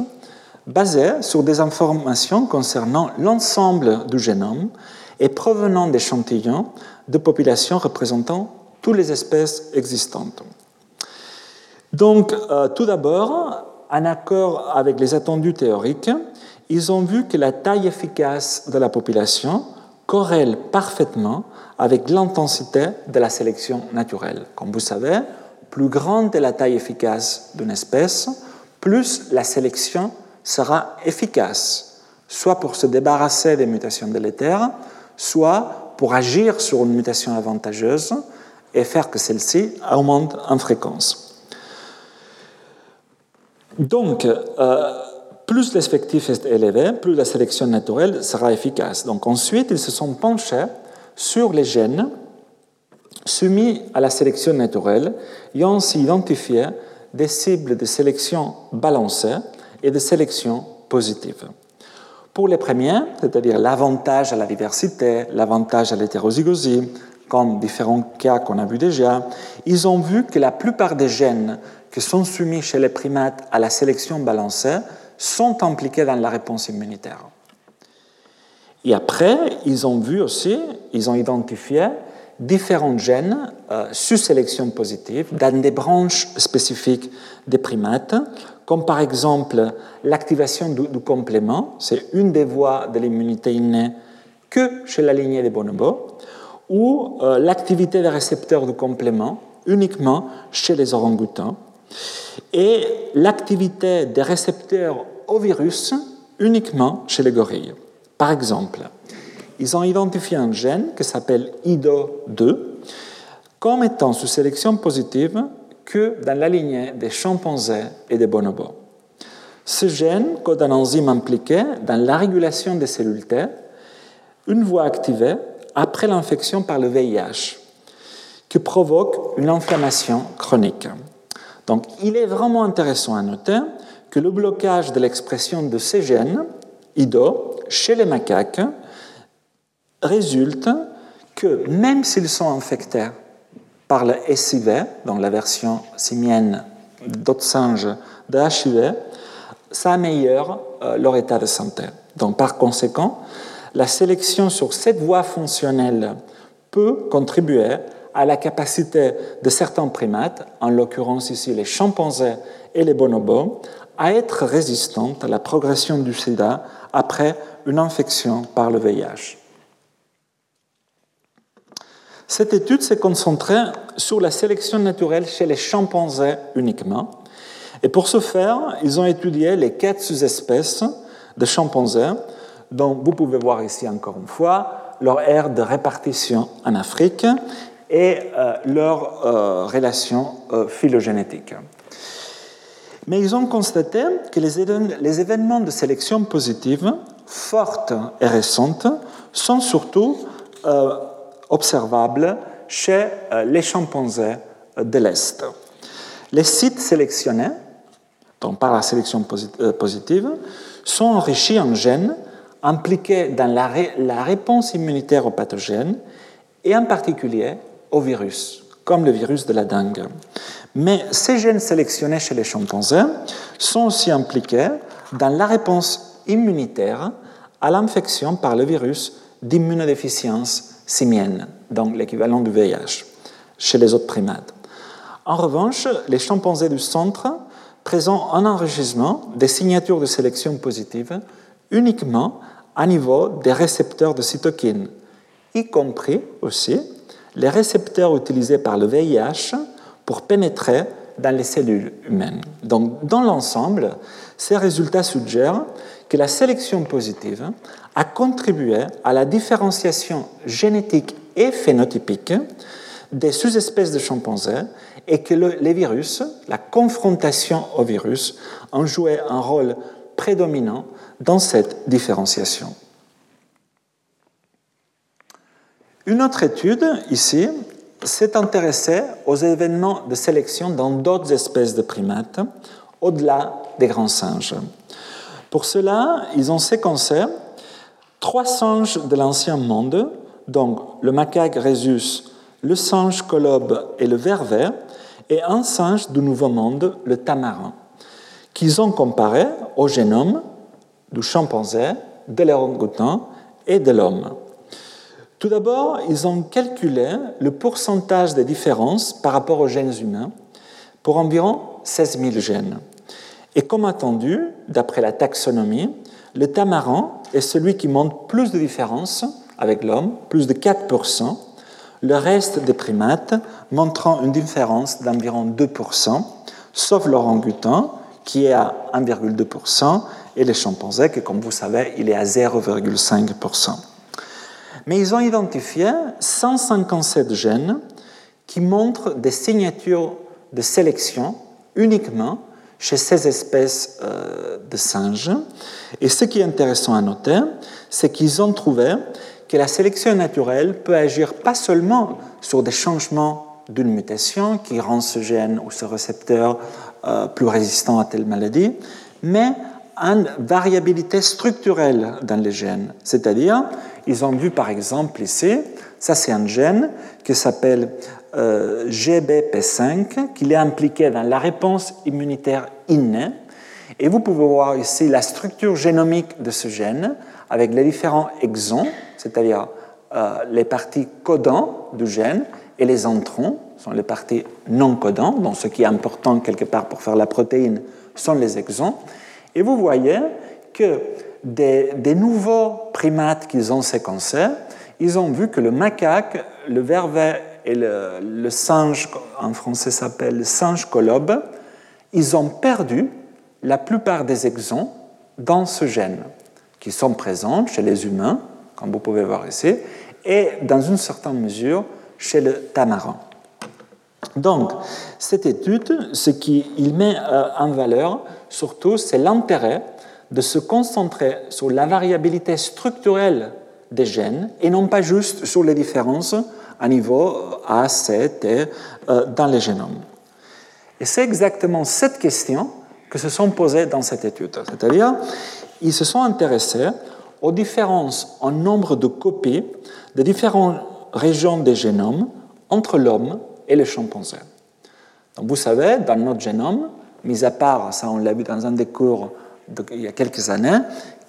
basée sur des informations concernant l'ensemble du génome et provenant d'échantillons de populations représentant toutes les espèces existantes. Donc, euh, tout d'abord, en accord avec les attendus théoriques, ils ont vu que la taille efficace de la population corrèle parfaitement avec l'intensité de la sélection naturelle. Comme vous savez, plus grande est la taille efficace d'une espèce, plus la sélection sera efficace, soit pour se débarrasser des mutations délétères, soit pour agir sur une mutation avantageuse et faire que celle-ci augmente en fréquence. Donc, euh, plus l'effectif est élevé, plus la sélection naturelle sera efficace. Donc ensuite, ils se sont penchés sur les gènes soumis à la sélection naturelle ont ainsi identifié des cibles de sélection balancée et de sélection positive. Pour les premiers, c'est-à-dire l'avantage à la diversité, l'avantage à l'hétérozygosie, comme différents cas qu'on a vus déjà, ils ont vu que la plupart des gènes qui sont soumis chez les primates à la sélection balancée sont impliqués dans la réponse immunitaire. Et après, ils ont vu aussi, ils ont identifié différents gènes euh, sous sélection positive dans des branches spécifiques des primates, comme par exemple l'activation du, complément, c'est une des voies de l'immunité innée que chez la lignée des bonobos, ou euh, l'activité des récepteurs du complément uniquement chez les orang-outans, et l'activité des récepteurs au virus uniquement chez les gorilles. Par exemple, ils ont identifié un gène qui s'appelle IDO2 comme étant sous sélection positive que dans la lignée des chimpanzés et des bonobos. Ce gène code un enzyme impliqué dans la régulation des cellules T, une voie activée après l'infection par le VIH, qui provoque une inflammation chronique. Donc, il est vraiment intéressant à noter que le blocage de l'expression de ces gènes, IDO, chez les macaques, résulte que même s'ils sont infectés par le SIV, dans la version simienne d'autres singes de HIV, ça améliore euh, leur état de santé. Donc, par conséquent, la sélection sur cette voie fonctionnelle peut contribuer à la capacité de certains primates, en l'occurrence ici les chimpanzés et les bonobos, à être résistantes à la progression du sida après une infection par le VIH. Cette étude s'est concentrée sur la sélection naturelle chez les chimpanzés uniquement. Et pour ce faire, ils ont étudié les quatre sous-espèces de chimpanzés, dont vous pouvez voir ici encore une fois leur aire de répartition en Afrique et euh, leur euh, relation euh, phylogénétique. Mais ils ont constaté que les, événements de sélection positive, fortes et récentes, sont surtout observables chez les chimpanzés de l'Est. Les sites sélectionnés, donc par la sélection positive, sont enrichis en gènes impliqués dans la, réponse immunitaire aux pathogènes et en particulier au virus, comme le virus de la dengue. Mais ces gènes sélectionnés chez les chimpanzés sont aussi impliqués dans la réponse immunitaire à l'infection par le virus d'immunodéficience simienne, donc l'équivalent du VIH, chez les autres primates. En revanche, les chimpanzés du centre présentent un enrichissement des signatures de sélection positive uniquement à niveau des récepteurs de cytokines, y compris aussi les récepteurs utilisés par le VIH pour pénétrer dans les cellules humaines. Donc, dans l'ensemble, ces résultats suggèrent que la sélection positive a contribué à la différenciation génétique et phénotypique des sous-espèces de chimpanzés et que les virus, la confrontation au virus, ont joué un rôle prédominant dans cette différenciation. Une autre étude, ici, s'est intéressée aux événements de sélection dans d'autres espèces de primates, au-delà des grands singes. Pour cela, ils ont séquencé trois singes de l'ancien monde, donc le macaque rhésus, le singe colobe et le vervet, et un singe du Nouveau Monde, le tamarin, qu'ils ont comparé au génome du chimpanzé, de l'orang-outan et de l'homme. Tout d'abord, ils ont calculé le pourcentage des différences par rapport aux gènes humains pour environ 16 000 gènes. Et comme attendu, d'après la taxonomie, le tamarin est celui qui montre plus de différences avec l'homme, plus de 4%, le reste des primates montrant une différence d'environ 2%, sauf l'orangutan qui est à 1,2% et les chimpanzés qui, comme vous savez, il est à 0,5%. Mais ils ont identifié 157 gènes qui montrent des signatures de sélection uniquement chez ces espèces euh, de singes. Et ce qui est intéressant à noter, c'est qu'ils ont trouvé que la sélection naturelle peut agir pas seulement sur des changements d'une mutation qui rend ce gène ou ce récepteur euh, plus résistant à telle maladie, mais une variabilité structurelle dans les gènes. C'est-à-dire, ils ont vu par exemple ici, ça c'est un gène qui s'appelle euh, GBP5 qu'il est impliqué dans la réponse immunitaire innée. Et vous pouvez voir ici la structure génomique de ce gène avec les différents exons, c'est-à-dire euh, les parties codantes du gène et les introns, sont les parties non codantes, donc ce qui est important quelque part pour faire la protéine sont les exons. Et vous voyez que des, des nouveaux primates qu'ils ont séquencés, ils ont vu que le macaque, le vervet et le, singe, en français s'appelle le singe colobe, ils ont perdu la plupart des exons dans ce gène, qui sont présents chez les humains, comme vous pouvez voir ici, et dans une certaine mesure chez le tamarin. Donc, cette étude, ce qu'il met euh, en valeur, surtout, c'est l'intérêt de se concentrer sur la variabilité structurelle des gènes et non pas juste sur les différences à niveau A, C, T euh, dans les génomes. Et c'est exactement cette question que se sont posées dans cette étude. C'est-à-dire, ils se sont intéressés aux différences en nombre de copies de différentes régions des génomes entre l'homme et le chimpanzé. Donc vous savez, dans notre génome, mis à part, ça on l'a vu dans un des cours il y a quelques années,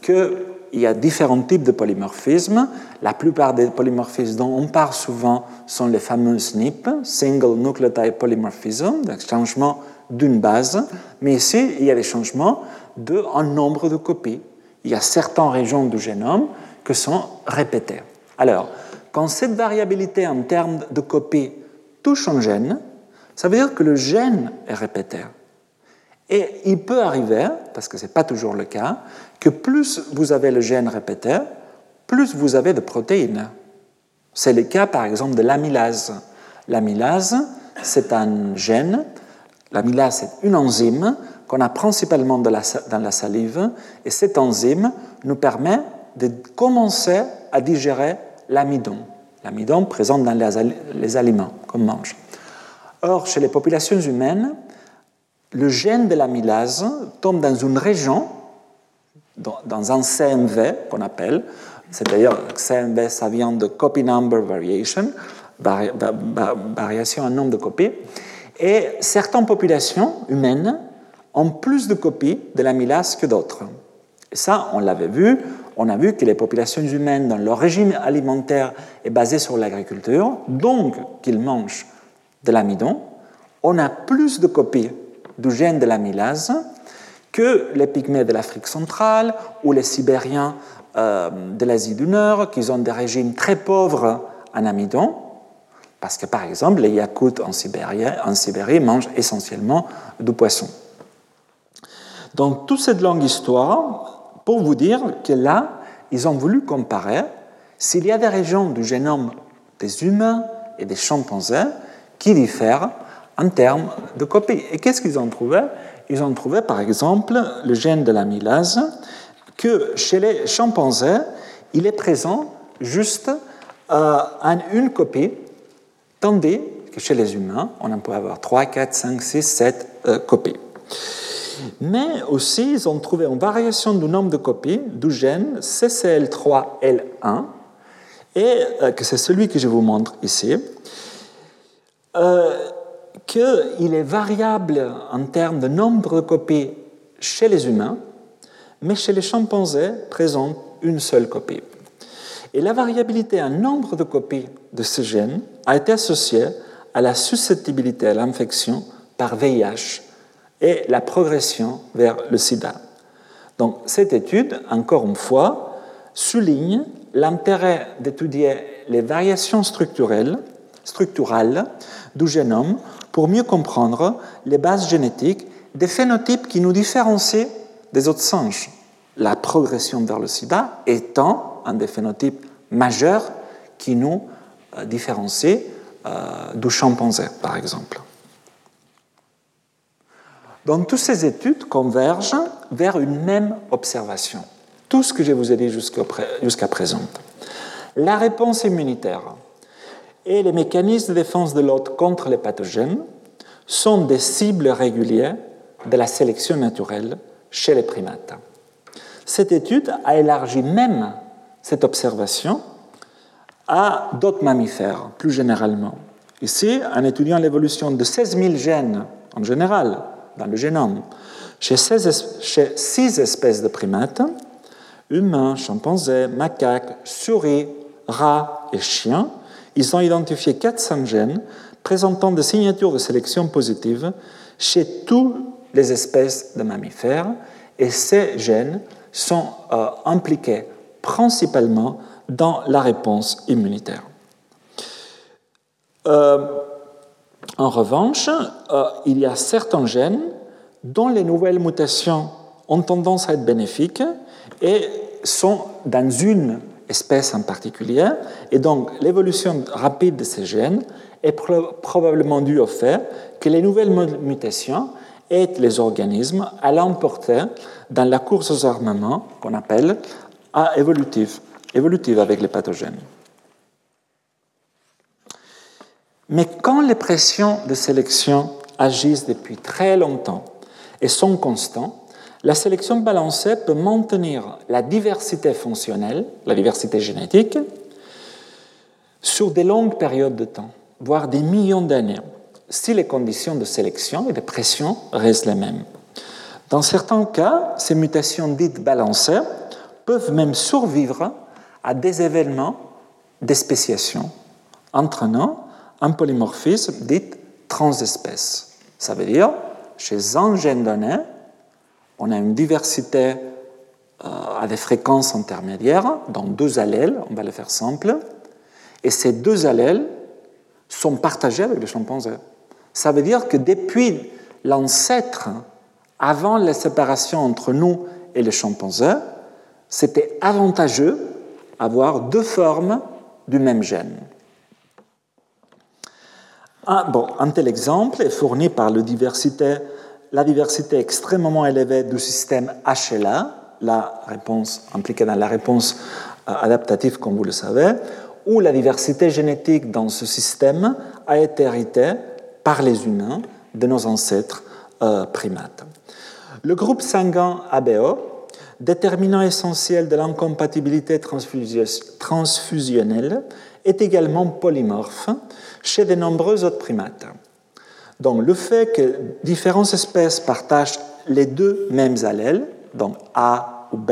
que il y a différents types de polymorphismes. La plupart des polymorphismes dont on parle souvent sont les fameux SNP, Single Nucleotide Polymorphism, donc changement d'une base. Mais ici, il y a des changements de, en nombre de copies. Il y a certaines régions du génome qui sont répétées. Alors, quand cette variabilité en termes de copies touche un gène, ça veut dire que le gène est répété. Et il peut arriver, parce que ce n'est pas toujours le cas, que plus vous avez le gène répété, plus vous avez de protéines. C'est le cas par exemple de l'amylase. L'amylase, c'est un gène. L'amylase, c'est une enzyme qu'on a principalement dans la salive. Et cette enzyme nous permet de commencer à digérer l'amidon. L'amidon présent dans les aliments qu'on mange. Or, chez les populations humaines, le gène de l'amylase tombe dans une région, dans un CMV qu'on appelle, c'est d'ailleurs CMV, ça vient de copy number variation, variation en nombre de copies, et certaines populations humaines ont plus de copies de l'amylase que d'autres. Ça, on l'avait vu, on a vu que les populations humaines, dans leur régime alimentaire, est basé sur l'agriculture, donc qu'ils mangent de l'amidon, on a plus de copies du gène de l'amylase que les pygmées de l'Afrique centrale ou les Sibériens euh, de l'Asie du Nord, qui ont des régimes très pauvres en amidon, parce que par exemple, les Yakoutes en Sibérie, en Sibérie mangent essentiellement du poisson. Donc, toute cette longue histoire pour vous dire que là, ils ont voulu comparer s'il y a des régions du génome des humains et des chimpanzés qui diffèrent en termes de copies. Et qu'est-ce qu'ils ont trouvé? Ils ont trouvé par exemple le gène de l'amylase, que chez les chimpanzés, il est présent juste en une copie, tandis que chez les humains, on en peut avoir 3, 4, 5, 6, 7 copies. Mais aussi, ils ont trouvé une variation du nombre de copies du gène CCL3L1, et euh, que c'est celui que je vous montre ici. Euh, qu'il est variable en termes de nombre de copies chez les humains, mais chez les chimpanzés présente une seule copie. Et la variabilité en nombre de copies de ce gène a été associée à la susceptibilité à l'infection par VIH et la progression vers le sida. Donc cette étude, encore une fois, souligne l'intérêt d'étudier les variations structurelles, du génome pour mieux comprendre les bases génétiques des phénotypes qui nous différencient des autres singes. La progression vers le sida étant un des phénotypes majeurs qui nous euh, différencie euh, du chimpanzé, par exemple. Donc, toutes ces études convergent vers une même observation. Tout ce que je vous ai dit jusqu'à présent. La réponse immunitaire et les mécanismes de défense de l'hôte contre les pathogènes sont des cibles régulières de la sélection naturelle chez les primates. Cette étude a élargi même cette observation à d'autres mammifères, plus généralement. Ici, en étudiant l'évolution de 16 000 gènes en général dans le génome chez, chez six espèces de primates, humains, chimpanzés, macaques, souris, rats et chiens, ils ont identifié 400 gènes présentant des signatures de sélection positive chez toutes les espèces de mammifères et ces gènes sont euh, impliqués principalement dans la réponse immunitaire. Euh, en revanche, euh, il y a certains gènes dont les nouvelles mutations ont tendance à être bénéfiques et sont dans une espèce en particulier. Et donc, l'évolution rapide de ces gènes est probablement due au fait que les nouvelles mutations aident les organismes à l'emporter dans la course aux armements qu'on appelle évolutive, évolutive avec les pathogènes. Mais quand les pressions de sélection agissent depuis très longtemps et sont constantes, la sélection balancée peut maintenir la diversité fonctionnelle, la diversité génétique, sur des longues périodes de temps, voire des millions d'années, si les conditions de sélection et de pression restent les mêmes. Dans certains cas, ces mutations dites balancées peuvent même survivre à des événements d'espéciation, entraînant un polymorphisme dit transespèce. Ça veut dire, chez un gène donné, on a une diversité euh, à des fréquences intermédiaires dans deux allèles, on va le faire simple, et ces deux allèles sont partagés avec les chimpanzés. Ça veut dire que depuis l'ancêtre, avant la séparation entre nous et les chimpanzés, c'était avantageux avoir deux formes du même gène. Un, un tel exemple est fourni par le diversité la diversité extrêmement élevée du système HLA, la réponse impliquée dans la réponse euh, adaptative, comme vous le savez, où la diversité génétique dans ce système a été héritée par les humains de nos ancêtres euh, primates. Le groupe sanguin ABO, déterminant essentiel de l'incompatibilité transfusionnelle, est également polymorphe chez de nombreux autres primates. Donc le fait que différentes espèces partagent les deux mêmes allèles, donc A ou B,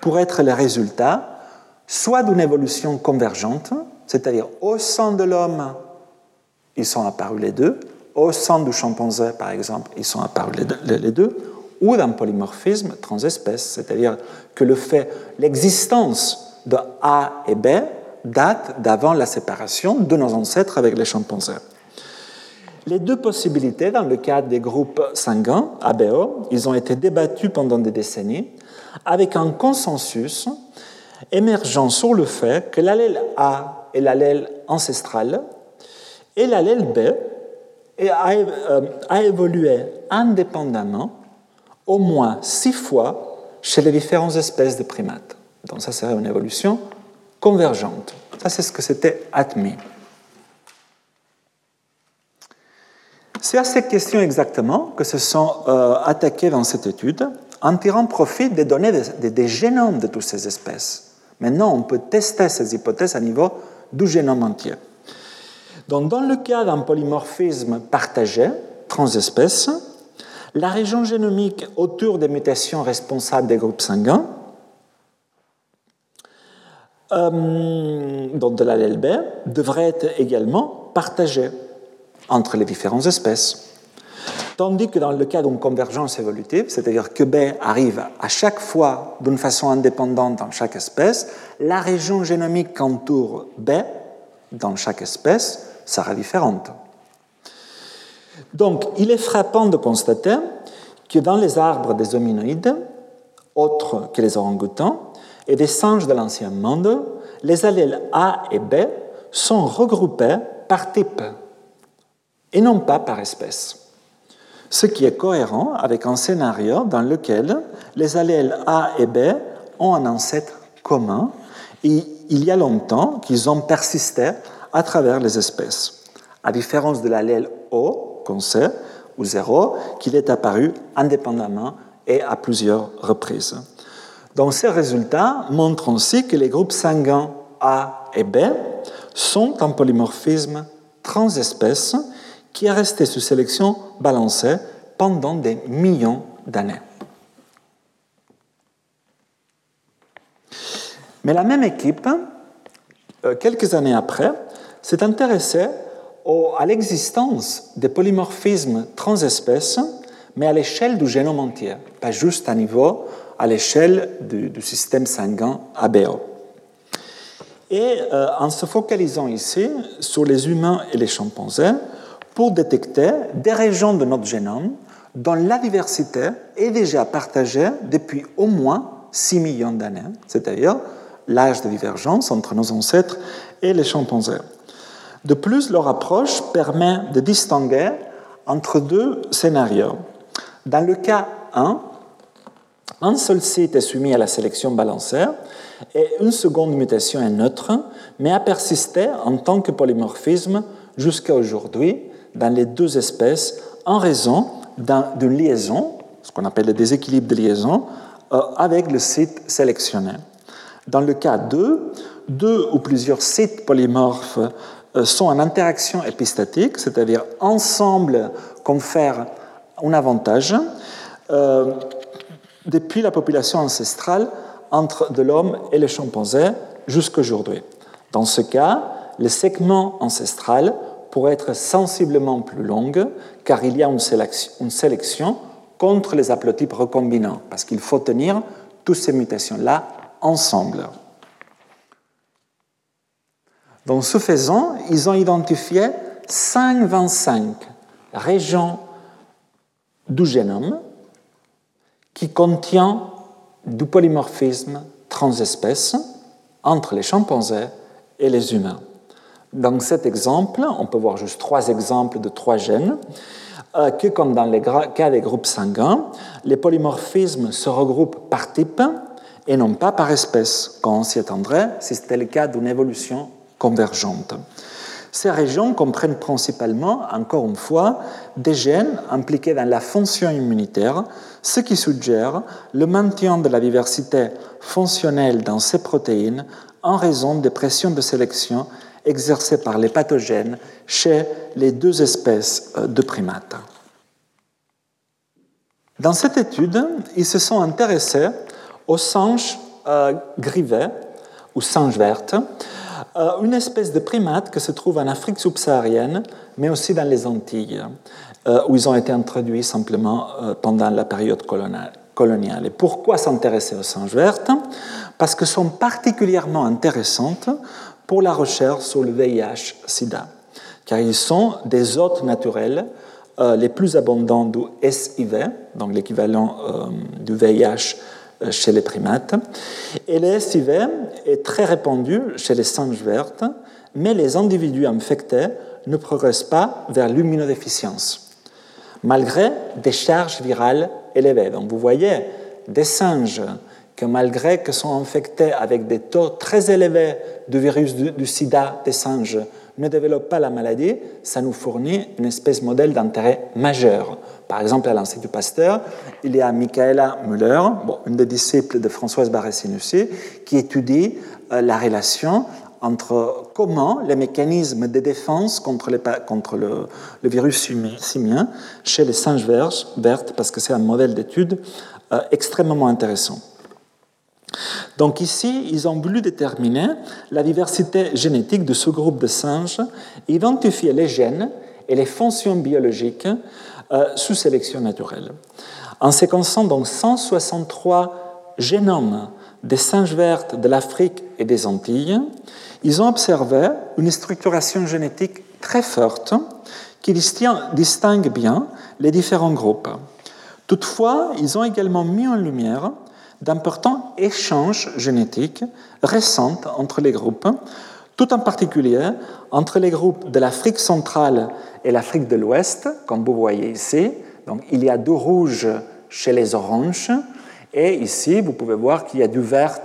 pourrait être le résultat soit d'une évolution convergente, c'est-à-dire au sein de l'homme, ils sont apparus les deux, au sein du chimpanzé, par exemple, ils sont apparus les deux, ou d'un polymorphisme transespèce, c'est-à-dire que l'existence de A et B date d'avant la séparation de nos ancêtres avec les chimpanzés. Les deux possibilités, dans le cadre des groupes sanguins, ABO, ils ont été débattus pendant des décennies, avec un consensus émergent sur le fait que l'allèle A est l'allèle ancestral et l'allèle B euh, a évolué indépendamment au moins six fois chez les différentes espèces de primates. Donc ça serait une évolution convergente. Ça, c'est ce que c'était admis. C'est à cette question exactement que se sont euh, attaqués dans cette étude en tirant profit des données des, génomes de toutes ces espèces. Maintenant, on peut tester ces hypothèses à niveau du génome entier. Donc, dans le cas d'un polymorphisme partagé, transespèce, la région génomique autour des mutations responsables des groupes sanguins, euh, donc de l'allèle B, devrait être également partagée entre les différentes espèces. Tandis que dans le cas d'une convergence évolutive, c'est-à-dire que B arrive à chaque fois d'une façon indépendante dans chaque espèce, la région génomique qu'entoure B dans chaque espèce sera différente. Donc, il est frappant de constater que dans les arbres des hominoïdes, autres que les orang-outans, et des singes de l'ancien monde, les allèles A et B sont regroupés par type et non pas par espèce. Ce qui est cohérent avec un scénario dans lequel les allèles A et B ont un ancêtre commun et il y a longtemps qu'ils ont persisté à travers les espèces, à différence de l'allèle O qu'on sait, ou 0, qu'il est apparu indépendamment et à plusieurs reprises. Donc ces résultats montrent aussi que les groupes sanguins A et B sont un polymorphisme transespèce qui est resté sous sélection balancée pendant des millions d'années. Mais la même équipe, euh, quelques années après, s'est intéressée à l'existence des polymorphismes transespèces, mais à l'échelle du génome entier, pas juste à niveau, à l'échelle du, système sanguin ABO. Et euh, en se focalisant ici sur les humains et les chimpanzés, pour détecter des régions de notre génome dont la diversité est déjà partagée depuis au moins 6 millions d'années, c'est-à-dire l'âge de divergence entre nos ancêtres et les chimpanzés. De plus, leur approche permet de distinguer entre deux scénarios. Dans le cas 1, un seul site est soumis à la sélection balancée et une seconde mutation est neutre, mais a persisté en tant que polymorphisme jusqu'à aujourd'hui dans les deux espèces en raison d'une liaison, ce qu'on appelle le déséquilibre de liaison, euh, avec le site sélectionné. Dans le cas 2, deux ou plusieurs sites polymorphes euh, sont en interaction épistatique, c'est-à-dire ensemble confèrent un avantage euh, depuis la population ancestrale entre de l'homme et les chimpanzés jusqu'à aujourd'hui. Dans ce cas, le segment ancestral pour être sensiblement plus longue, car il y a une sélection, contre les haplotypes recombinants, parce qu'il faut tenir toutes ces mutations-là ensemble. Donc, ce faisant, ils ont identifié 525 régions du génome qui contient du polymorphisme transespèce entre les chimpanzés et les humains. Dans cet exemple, on peut voir juste trois exemples de trois gènes, euh, que comme dans les cas des groupes sanguins, les polymorphismes se regroupent par type et non pas par espèce, quand on s'y attendrait si c'était le cas d'une évolution convergente. Ces régions comprennent principalement, encore une fois, des gènes impliqués dans la fonction immunitaire, ce qui suggère le maintien de la diversité fonctionnelle dans ces protéines en raison des pressions de sélection exercée par les pathogènes chez les deux espèces euh, de primates. Dans cette étude, ils se sont intéressés aux singes euh, grivets ou singes vertes, euh, une espèce de primate qui se trouve en Afrique subsaharienne, mais aussi dans les Antilles, où ils ont été introduits simplement pendant la période coloniale. Et pourquoi s'intéresser aux singes vertes? Parce qu'elles sont particulièrement intéressantes pour la recherche sur le VIH-Sida, car ils sont des hôtes naturels euh, les plus abondants du SIV, donc l'équivalent euh, du VIH euh, chez les primates. Et le SIV est très répandu chez les singes vertes, mais les individus infectés ne progressent pas vers l'immunodéficience, malgré des charges virales élevées. Donc vous voyez des singes que malgré qu'ils sont infectés avec des taux très élevés du virus du, sida des singes, ne développent pas la maladie, ça nous fournit une espèce modèle d'intérêt majeur. Par exemple, à l'Institut Pasteur, il y a Michaela Müller, une des disciples de Françoise Barré-Sinussi, qui étudie euh, la relation entre comment les mécanismes de défense contre, contre le, virus simien chez les singes vertes, parce que c'est un modèle d'étude euh, extrêmement intéressant. Donc ici, ils ont voulu déterminer la diversité génétique de ce groupe de singes, identifier les gènes et les fonctions biologiques sous sélection naturelle. En séquençant donc 163 génomes des singes vertes de l'Afrique et des Antilles, ils ont observé une structuration génétique très forte qui distingue bien les différents groupes. Toutefois, ils ont également mis en lumière d'importants échanges génétiques récents entre les groupes, tout en particulier entre les groupes de l'Afrique centrale et l'Afrique de l'Ouest, comme vous voyez ici. Donc, il y a du rouge chez les oranges, et ici, vous pouvez voir qu'il y a du vert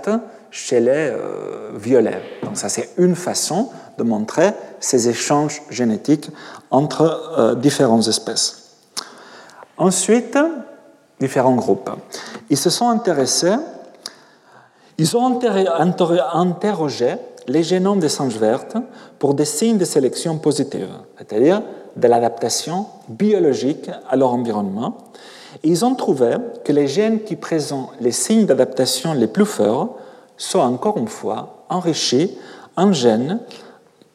chez les euh, violets. Donc, ça, c'est une façon de montrer ces échanges génétiques entre euh, différentes espèces. Ensuite, différents groupes. Ils se sont intéressés, ils ont interrogé les génomes des singes vertes pour des signes de sélection positive, c'est-à-dire de l'adaptation biologique à leur environnement. Ils ont trouvé que les gènes qui présentent les signes d'adaptation les plus forts sont encore une fois enrichis en gènes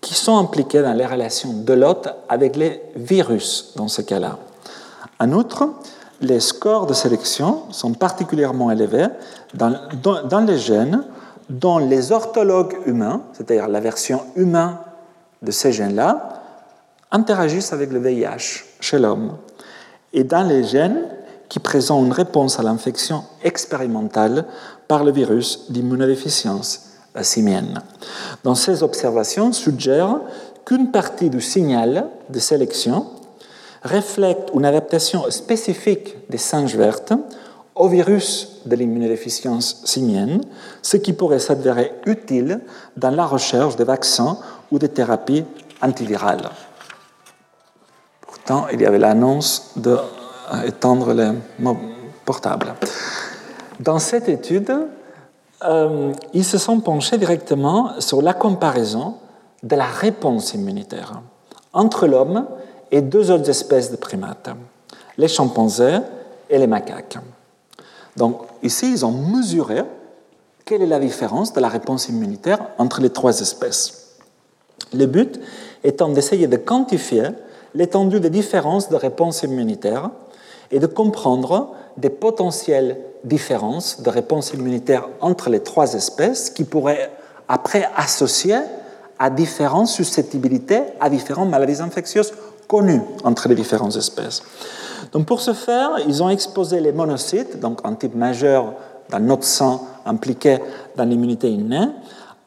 qui sont impliqués dans les relations de l'hôte avec les virus dans ce cas-là. En outre, les scores de sélection sont particulièrement élevés dans, dans, les gènes dont les orthologues humains, c'est-à-dire la version humaine de ces gènes-là, interagissent avec le VIH chez l'homme, et dans les gènes qui présentent une réponse à l'infection expérimentale par le virus d'immunodéficience, simienne. Dans ces observations suggèrent qu'une partie du signal de sélection reflète une adaptation spécifique des singes vertes au virus de l'immunodéficience simienne, ce qui pourrait s'avérer utile dans la recherche de vaccins ou de thérapies antivirales. Pourtant, il y avait l'annonce d'étendre les portables. Dans cette étude, euh, ils se sont penchés directement sur la comparaison de la réponse immunitaire entre l'homme et deux autres espèces de primates, les chimpanzés et les macaques. Donc ici, ils ont mesuré quelle est la différence de la réponse immunitaire entre les trois espèces. Le but étant d'essayer de quantifier l'étendue des différences de réponse immunitaire et de comprendre des potentielles différences de réponse immunitaire entre les trois espèces qui pourraient après associer à différentes susceptibilités à différentes maladies infectieuses connues entre les différentes espèces. Donc pour ce faire, ils ont exposé les monocytes, donc un type majeur dans notre sang impliqué dans l'immunité innée,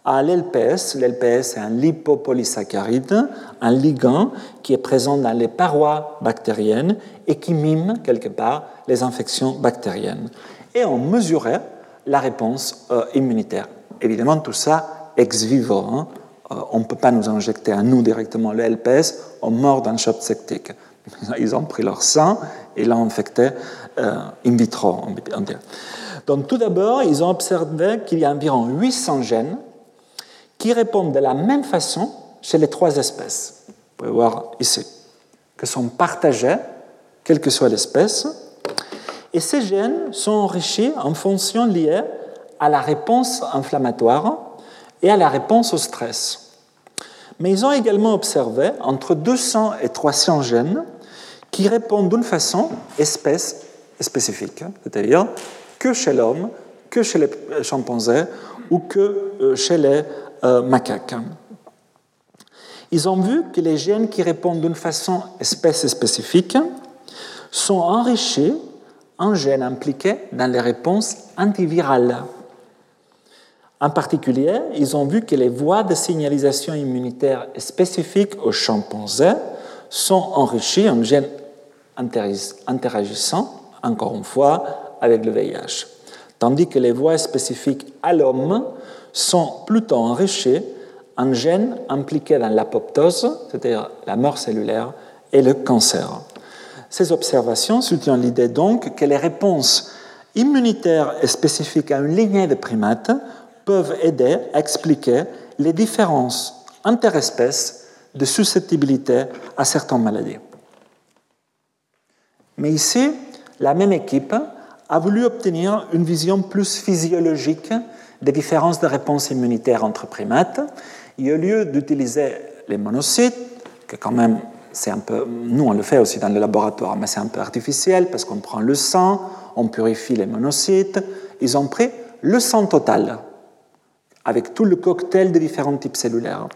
à l'LPS. L'LPS est un lipopolysaccharide, un ligand qui est présent dans les parois bactériennes et qui mime quelque part les infections bactériennes. Et on mesurait la réponse euh, immunitaire. Évidemment, tout ça ex vivo. Hein. Euh, on ne peut pas nous injecter à nous directement le LPS, on meurt d'un choc septique. <laughs> Ils ont pris leur sang et l'ont infecté euh, in vitro. Donc tout d'abord, ils ont observé qu'il y a environ 800 gènes qui répondent de la même façon chez les trois espèces. Vous pouvez voir ici, que sont partagés, quelle que soit l'espèce. Et ces gènes sont enrichis en fonctions liées à la réponse inflammatoire et à la réponse au stress. Mais ils ont également observé entre 200 et 300 gènes qui répondent d'une façon espèce spécifique, c'est-à-dire que chez l'homme, que chez les chimpanzés ou que euh, chez les euh, macaques. Ils ont vu que les gènes qui répondent d'une façon espèce spécifique sont enrichis en gènes impliqués dans les réponses antivirales. En particulier, ils ont vu que les voies de signalisation immunitaire spécifiques aux chimpanzés sont enrichies en gènes interagissant, encore une fois, avec le VIH, tandis que les voies spécifiques à l'homme sont plutôt enrichies en gènes impliqués dans l'apoptose, c'est-à-dire la mort cellulaire, et le cancer. Ces observations soutiennent l'idée donc que les réponses immunitaires spécifiques à une lignée de primates peuvent aider à expliquer les différences interespèces de susceptibilité à certaines maladies. Mais ici, la même équipe a voulu obtenir une vision plus physiologique des différences de réponse immunitaire entre primates. Et au lieu d'utiliser les monocytes, qui est quand même c'est un peu, nous on le fait aussi dans le laboratoire, mais c'est un peu artificiel parce qu'on prend le sang, on purifie les monocytes. Ils ont pris le sang total avec tout le cocktail de différents types cellulaires.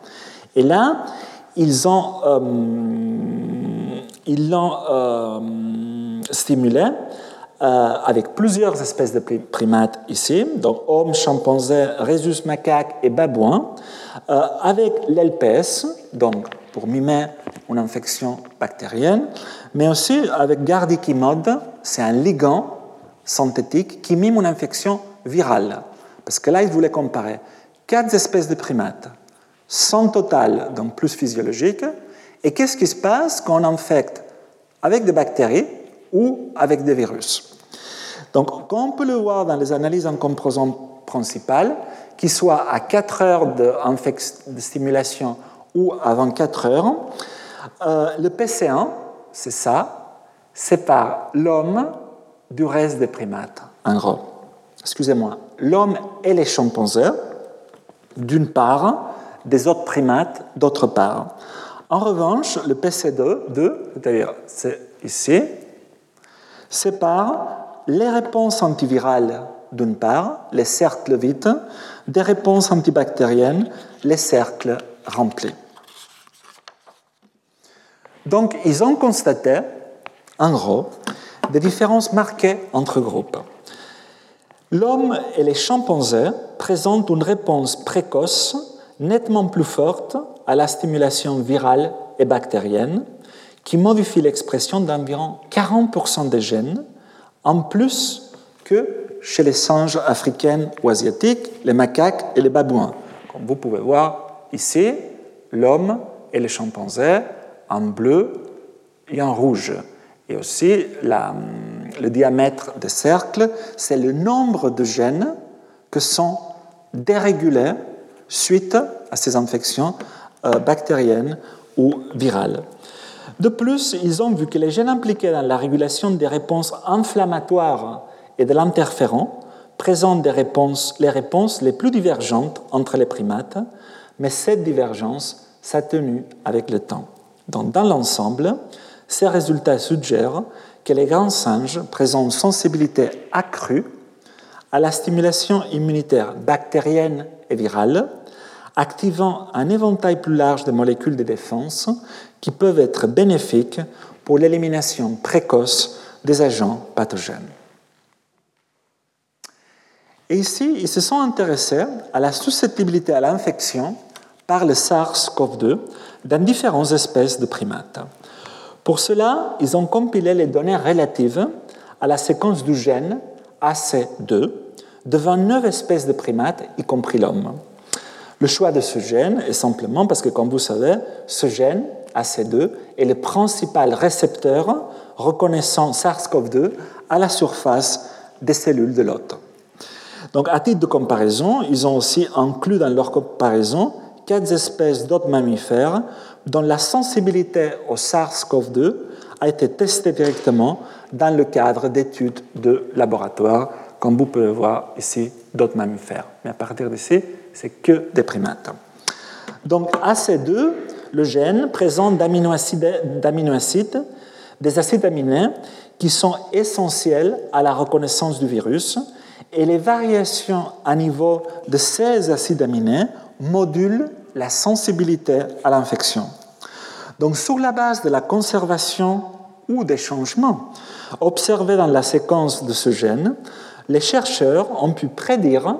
Et là, ils ont, euh, l'ont euh, stimulé euh, avec plusieurs espèces de primates ici, donc hommes, chimpanzés, rhésus macaques et babouins, avec l'LPS, donc pour mimer une infection bactérienne, mais aussi avec gardikimod, c'est un ligand synthétique qui mime une infection virale. Parce que là, ils voulaient comparer quatre espèces de primates, sans total, donc plus physiologique, et qu'est-ce qui se passe quand on infecte avec des bactéries ou avec des virus? Donc, comme on peut le voir dans les analyses en composants principales, qui soient à 4 heures de, stimulation ou à 24 heures, euh, le PC1, c'est ça, sépare l'homme du reste des primates, en gros. Excusez-moi, l'homme et les chimpanzés, d'une part, des autres primates, d'autre part. En revanche, le PC2, c'est-à-dire c'est ici, sépare les réponses antivirales d'une part, les cercles vides, des réponses antibactériennes, les cercles remplis. Donc, ils ont constaté, en gros, des différences marquées entre groupes. L'homme et les chimpanzés présentent une réponse précoce nettement plus forte à la stimulation virale et bactérienne qui modifie l'expression d'environ 40% des gènes en plus que chez les singes africains ou asiatiques, les macaques et les babouins. Comme vous pouvez voir ici, l'homme et les chimpanzés en bleu et en rouge. Et aussi, le diamètre des cercles, c'est le nombre de gènes que sont dérégulés suite à ces infections euh, bactériennes ou virales. De plus, ils ont vu que les gènes impliqués dans la régulation des réponses inflammatoires et de l'interféron présentent les réponses les plus divergentes entre les primates, mais cette divergence s'atténue avec le temps. Donc, dans l'ensemble, ces résultats suggèrent que les grands singes présentent une sensibilité accrue à la stimulation immunitaire bactérienne et virale, activant un éventail plus large de molécules de défense qui peuvent être bénéfiques pour l'élimination précoce des agents pathogènes. Et ici, ils se sont intéressés à la susceptibilité à l'infection par le SARS-CoV-2 dans différentes espèces de primates. Pour cela, ils ont compilé les données relatives à la séquence du gène AC2 de 29 espèces de primates, y compris l'homme. Le choix de ce gène est simplement parce que, comme vous savez, ce gène, AC2, est le principal récepteur reconnaissant SARS-CoV-2 à la surface des cellules de l'hôte. Donc, à titre de comparaison, ils ont aussi inclus dans leur comparaison quatre espèces d'autres mammifères dont la sensibilité au SARS-CoV-2 a été testée directement dans le cadre d'études de laboratoire, comme vous pouvez voir ici d'autres mammifères. Mais à partir d'ici, c'est que des primates. Donc AC2, le gène, présente d'aminoacides, des acides aminés qui sont essentiels à la reconnaissance du virus, et les variations à niveau de ces acides aminés module la sensibilité à l'infection. Donc sur la base de la conservation ou des changements observés dans la séquence de ce gène, les chercheurs ont pu prédire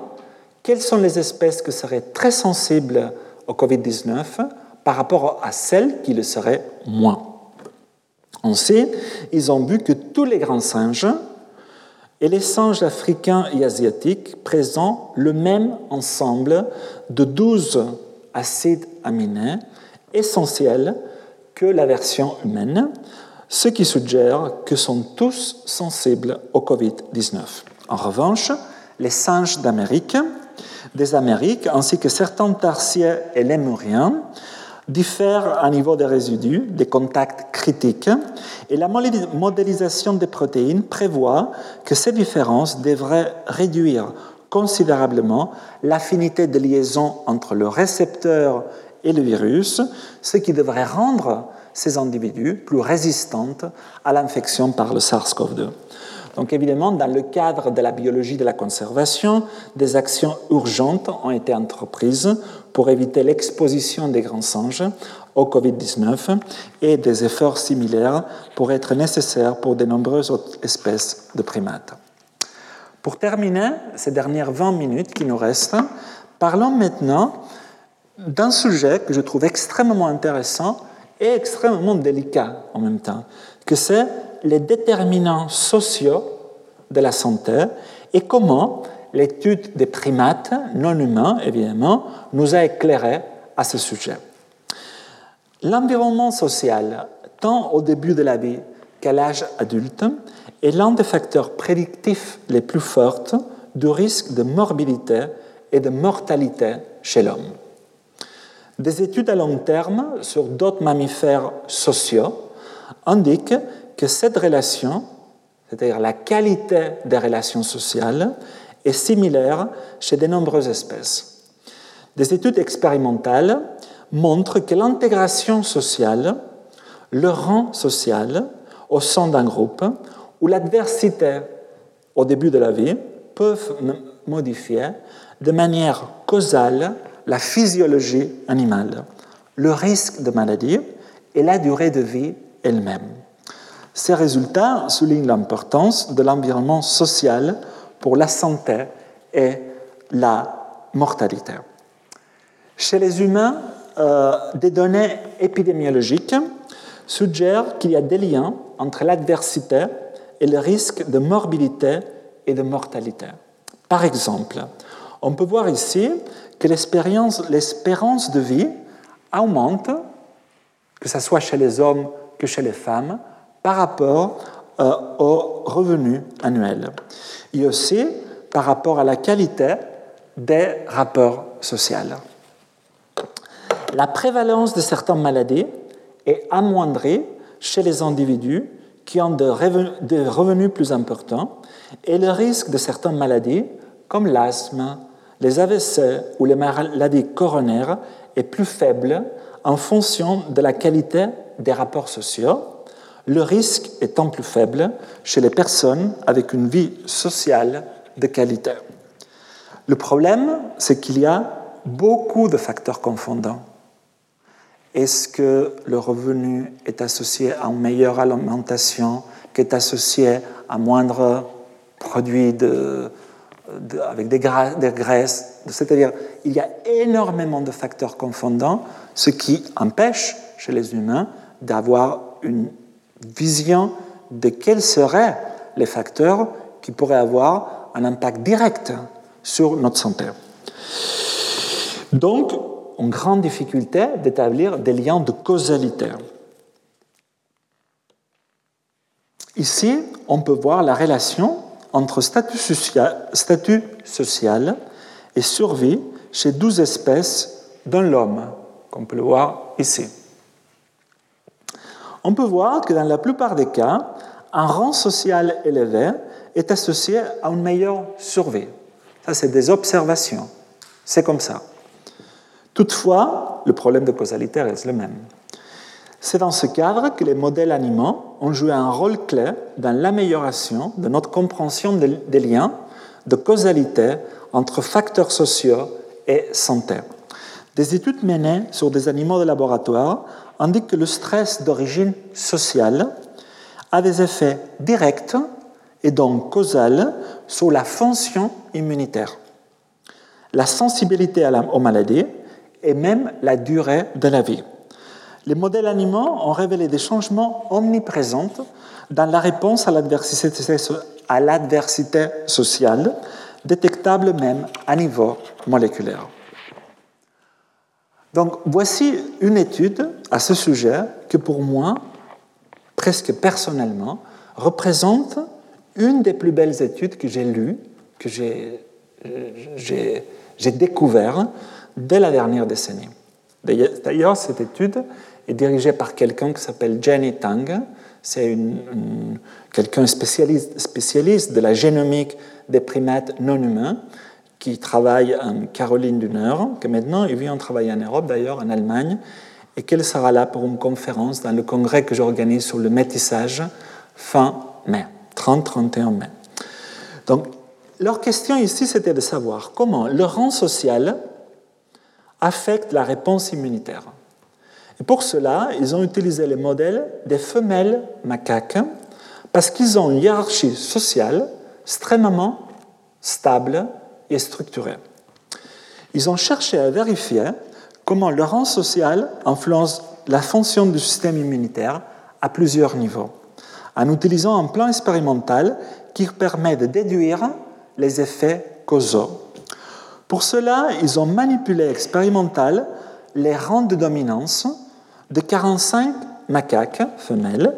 quelles sont les espèces qui seraient très sensibles au Covid-19 par rapport à celles qui le seraient moins. Ensuite, ils ont vu que tous les grands singes et les singes africains et asiatiques présentent le même ensemble de 12 acides aminés essentiels que la version humaine, ce qui suggère que sont tous sensibles au Covid-19. En revanche, les singes d'Amérique, des Amériques, ainsi que certains tarsiers et lémuriens, diffèrent à niveau des résidus, des contacts critiques, et la modélisation des protéines prévoit que ces différences devraient réduire considérablement l'affinité de liaison entre le récepteur et le virus, ce qui devrait rendre ces individus plus résistants à l'infection par le SARS-CoV-2. Donc évidemment, dans le cadre de la biologie de la conservation, des actions urgentes ont été entreprises pour éviter l'exposition des grands singes au Covid-19 et des efforts similaires pourraient être nécessaires pour de nombreuses autres espèces de primates. Pour terminer ces dernières 20 minutes qui nous restent, parlons maintenant d'un sujet que je trouve extrêmement intéressant et extrêmement délicat en même temps, que c'est les déterminants sociaux de la santé et comment l'étude des primates non humains, évidemment, nous a éclairé à ce sujet. L'environnement social, tant au début de la vie qu'à l'âge adulte, est l'un des facteurs prédictifs les plus forts du risque de morbidité et de mortalité chez l'homme. Des études à long terme sur d'autres mammifères sociaux indiquent que cette relation, c'est-à-dire la qualité des relations sociales, est similaire chez de nombreuses espèces. Des études expérimentales montrent que l'intégration sociale, le rang social au sein d'un groupe ou l'adversité au début de la vie peuvent modifier de manière causale la physiologie animale, le risque de maladie et la durée de vie elle-même. Ces résultats soulignent l'importance de l'environnement social pour la santé et la mortalité. Chez les humains, euh, des données épidémiologiques suggèrent qu'il y a des liens entre l'adversité et le risque de morbidité et de mortalité. Par exemple, on peut voir ici que l'espérance de vie augmente, que ce soit chez les hommes que chez les femmes, par rapport euh, au revenu annuel. Et aussi par rapport à la qualité des rapports sociaux la prévalence de certaines maladies est amoindrie chez les individus qui ont des revenus, plus importants et le risque de certaines maladies, comme l'asthme, les AVC ou les maladies coronaires, est plus faible en fonction de la qualité des rapports sociaux, le risque étant plus faible chez les personnes avec une vie sociale de qualité. Le problème, c'est qu'il y a beaucoup de facteurs confondants. Est-ce que le revenu est associé à une meilleure alimentation, qui est associé à moindre produits avec des, graisses C'est-à-dire, il y a énormément de facteurs confondants, ce qui empêche chez les humains d'avoir une vision de quels seraient les facteurs qui pourraient avoir un impact direct sur notre santé. Donc, une grande difficulté d'établir des liens de causalité. Ici, on peut voir la relation entre statut social, statut social et survie chez 12 espèces dans l'homme, comme on peut le voir ici. On peut voir que dans la plupart des cas, un rang social élevé est associé à une meilleure survie. Ça, c'est des observations. C'est comme ça. Toutefois, le problème de causalité reste le même. C'est dans ce cadre que les modèles animaux ont joué un rôle clé dans l'amélioration de notre compréhension des liens de causalité entre facteurs sociaux et santé. Des études menées sur des animaux de laboratoire indiquent que le stress d'origine sociale a des effets directs et donc causals sur la fonction immunitaire, la sensibilité aux maladies et même la durée de la vie. Les modèles animaux ont révélé des changements omniprésents dans la réponse à l'adversité sociale, détectables même à niveau moléculaire. Donc voici une étude à ce sujet que pour moi, presque personnellement, représente une des plus belles études que j'ai lues, que j'ai découvert dès la dernière décennie. D'ailleurs, cette étude est dirigée par quelqu'un qui s'appelle Jenny Tang. C'est quelqu'un spécialiste, spécialiste de la génomique des primates non humains qui travaille en Caroline du Nord, que maintenant il vient travailler en Europe, d'ailleurs en Allemagne, et qu'elle sera là pour une conférence dans le congrès que j'organise sur le métissage fin mai, 30-31 mai. Donc, leur question ici, c'était de savoir comment le rang social affecte la réponse immunitaire. Et pour cela, ils ont utilisé le modèle des femelles macaques parce qu'ils ont une hiérarchie sociale extrêmement stable et structurée. Ils ont cherché à vérifier comment le rang social influence la fonction du système immunitaire à plusieurs niveaux, en utilisant un plan expérimental qui permet de déduire les effets causaux. Pour cela, ils ont manipulé expérimental les rangs de dominance de 45 macaques femelles,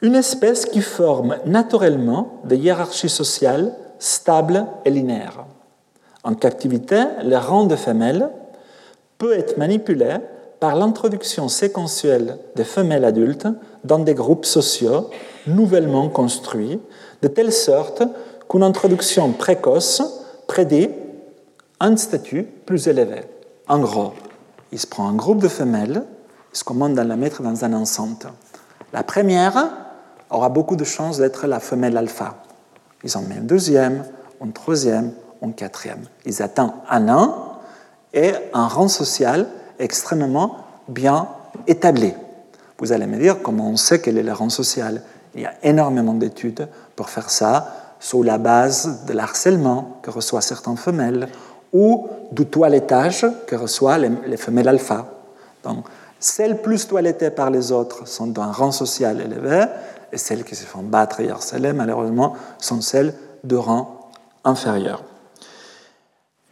une espèce qui forme naturellement des hiérarchies sociales stables et linéaires. En captivité, le rang de femelles peut être manipulé par l'introduction séquentielle des femelles adultes dans des groupes sociaux nouvellement construits, de telle sorte qu'une introduction précoce prédit un statut plus élevé. En gros, il se prend un groupe de femelles, il se commande à la mettre dans un enceinte. La première aura beaucoup de chances d'être la femelle alpha. Ils en mettent un deuxième, un troisième, un quatrième. Ils atteignent un an et un rang social extrêmement bien établi. Vous allez me dire comment on sait quel est le rang social. Il y a énormément d'études pour faire ça, sous la base de l'harcèlement que reçoivent certaines femelles ou du toilettage que reçoivent les, femelles alpha. Donc, celles plus toilettées par les autres sont d'un rang social élevé, et celles qui se font battre et harceler, malheureusement, sont celles de rang inférieur.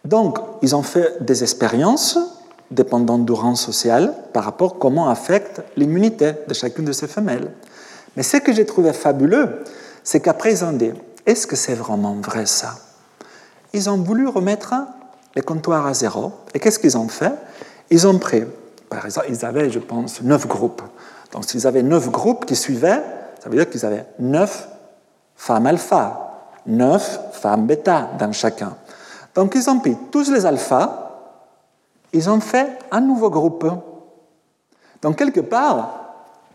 Donc, ils ont fait des expériences dépendant du rang social par rapport à comment affecte l'immunité de chacune de ces femelles. Mais ce que j'ai trouvé fabuleux, c'est qu'après, ils ont dit, est-ce que c'est vraiment vrai ça? Ils ont voulu remettre les comptoirs à zéro. Et qu'est-ce qu'ils ont fait? Ils ont pris, par exemple, ils avaient, je pense, neuf groupes. Donc s'ils avaient neuf groupes qui suivaient, ça veut dire qu'ils avaient neuf femmes alpha, neuf femmes bêta dans chacun. Donc ils ont pris tous les alphas, ils ont fait un nouveau groupe. Donc quelque part,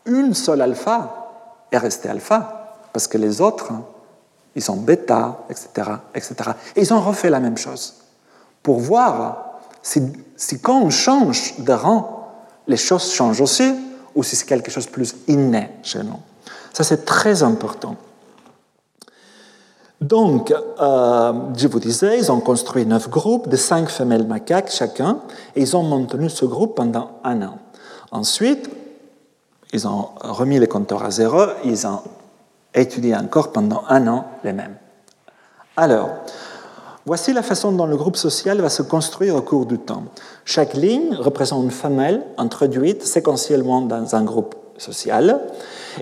une seule alpha est restée alpha, parce que les autres, ils sont bêta, etc., etc. Et ils ont refait la même chose pour voir si, quand on change de rang, les choses changent aussi, ou si c'est quelque chose de plus inné chez nous. Ça, c'est très important. Donc, euh, je vous disais, ils ont construit neuf groupes de cinq femelles macaques chacun, et ils ont maintenu ce groupe pendant un an. Ensuite, ils ont remis les compteurs à zéro, ils ont étudié encore pendant un an les mêmes. Alors, Voici la façon dont le groupe social va se construire au cours du temps. Chaque ligne représente une femelle introduite séquentiellement dans un groupe social,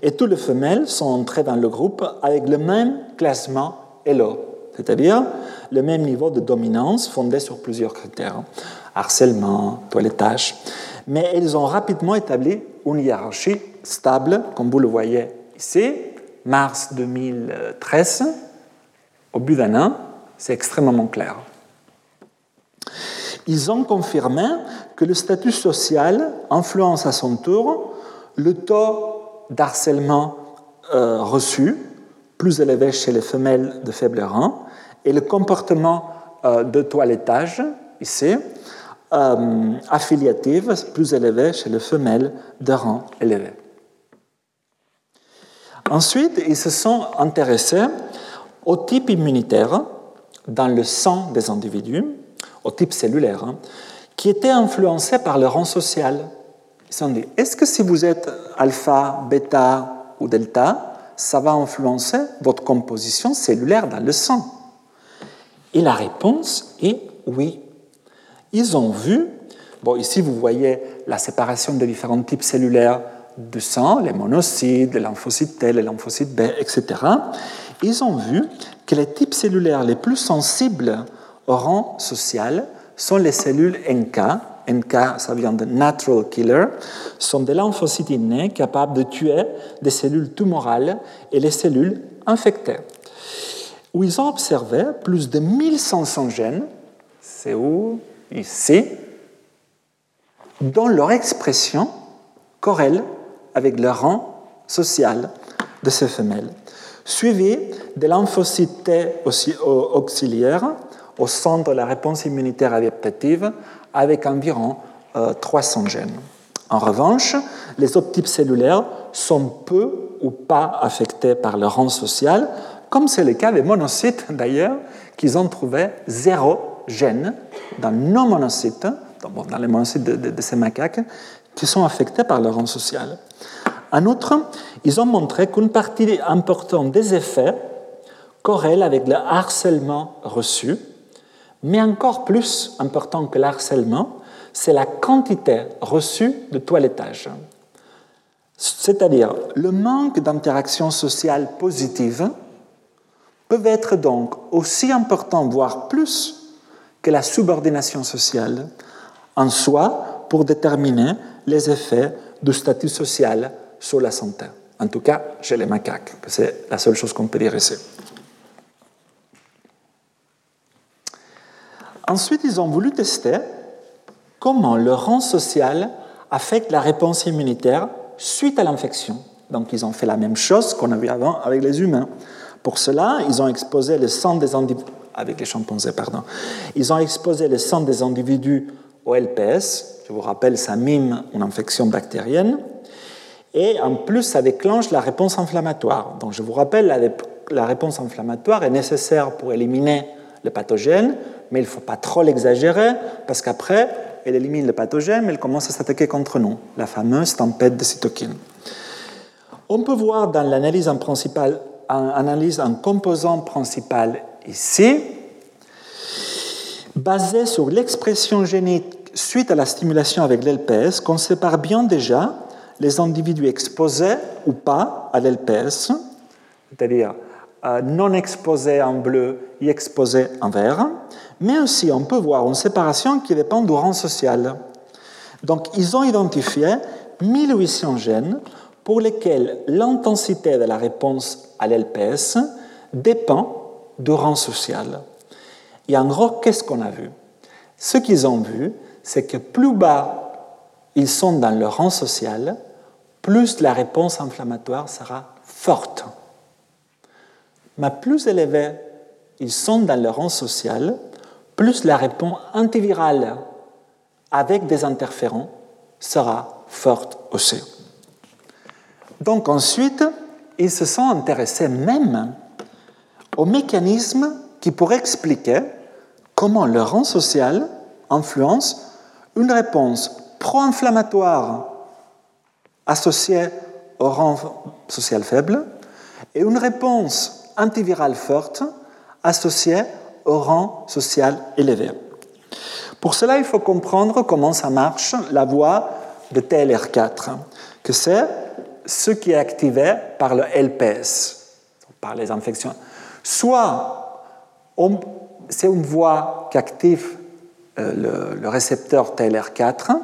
et toutes les femelles sont entrées dans le groupe avec le même classement ELO, c'est-à-dire le même niveau de dominance fondé sur plusieurs critères, harcèlement, toilettage, mais elles ont rapidement établi une hiérarchie stable, comme vous le voyez ici, mars 2013, au bout d'un an, c'est extrêmement clair. Ils ont confirmé que le statut social influence à son tour le taux d'harcèlement euh, reçu, plus élevé chez les femelles de faible rang, et le comportement euh, de toilettage, ici, euh, affiliatif, plus élevé chez les femelles de rang élevé. Ensuite, ils se sont intéressés au type immunitaire dans le sang des individus, au type cellulaire, hein, qui étaient influencés par le rang social. Dit, est-ce que si vous êtes alpha, bêta ou delta, ça va influencer votre composition cellulaire dans le sang? Et la réponse est oui. Ils ont vu, bon ici vous voyez la séparation des différents types cellulaires de sang, les monocytes, les lymphocytes T, les lymphocytes B, etc. Ils ont vu que les types cellulaires les plus sensibles au rang social sont les cellules NK. NK, ça vient de Natural Killer, sont des lymphocytes innés capables de tuer des cellules tumorales et les cellules infectées. où ils ont observé plus de 1500 gènes, c'est où? Ici, dont leur expression corrèle avec le rang social de ces femelles, suivi de lymphocytes T auxiliaires au centre de la réponse immunitaire adaptative avec environ 300 euh, gènes. En revanche, les autres types cellulaires sont peu ou pas affectés par le rang social, comme c'est le cas des monocytes <laughs> d'ailleurs, qu'ils ont trouvé zéro gène dans nos monocytes, dans les monocytes de, ces macaques, qui sont affectés par le rang social. En outre, ils ont montré qu'une partie importante des effets corrèle avec le harcèlement reçu, mais encore plus important que le harcèlement, c'est la quantité reçue de toilettage. C'est-à-dire le manque d'interaction sociale positive peut être donc aussi important, voire plus, que la subordination sociale en soi pour déterminer les effets du statut social sur la santé. En tout cas, chez les macaques, c'est la seule chose qu'on peut dire ici. Ensuite, ils ont voulu tester comment le rang social affecte la réponse immunitaire suite à l'infection. Donc, ils ont fait la même chose qu'on a vu avant avec les humains. Pour cela, ils ont exposé le sang des individus avec les chimpanzés, pardon. Ils ont exposé le sang des individus au LPS. Je vous rappelle, ça mime une infection bactérienne. Et en plus, ça déclenche la réponse inflammatoire. Donc, je vous rappelle, la, la réponse inflammatoire est nécessaire pour éliminer le pathogène, mais il ne faut pas trop l'exagérer, parce qu'après, elle élimine le pathogène, mais elle commence à s'attaquer contre nous, la fameuse tempête de cytokines. On peut voir dans l'analyse en, principal, en en composant principal ici, basé sur l'expression génique suite à la stimulation avec l'LPS, qu'on sépare bien déjà les individus exposés ou pas à l'LPS, c'est-à-dire euh, non exposés en bleu et exposés en vert, mais aussi on peut voir une séparation qui dépend du rang social. Donc ils ont identifié 1800 gènes pour lesquels l'intensité de la réponse à l'LPS dépend du rang social. Et en gros, qu'est-ce qu'on a vu? Ce qu'ils ont vu, c'est que plus bas ils sont dans le rang social, plus la réponse inflammatoire sera forte. Mais plus élevés ils sont dans le rang social, plus la réponse antivirale avec des interférents sera forte aussi. Donc ensuite, ils se sont intéressés même au mécanisme qui pourrait expliquer comment le rang social influence une réponse pro-inflammatoire associée au rang social faible et une réponse antivirale forte associée au rang social élevé. Pour cela, il faut comprendre comment ça marche la voie de TLR4, que c'est ce qui est activé par le LPS, par les infections. Soit c'est une voie qui active euh, le, récepteur TLR4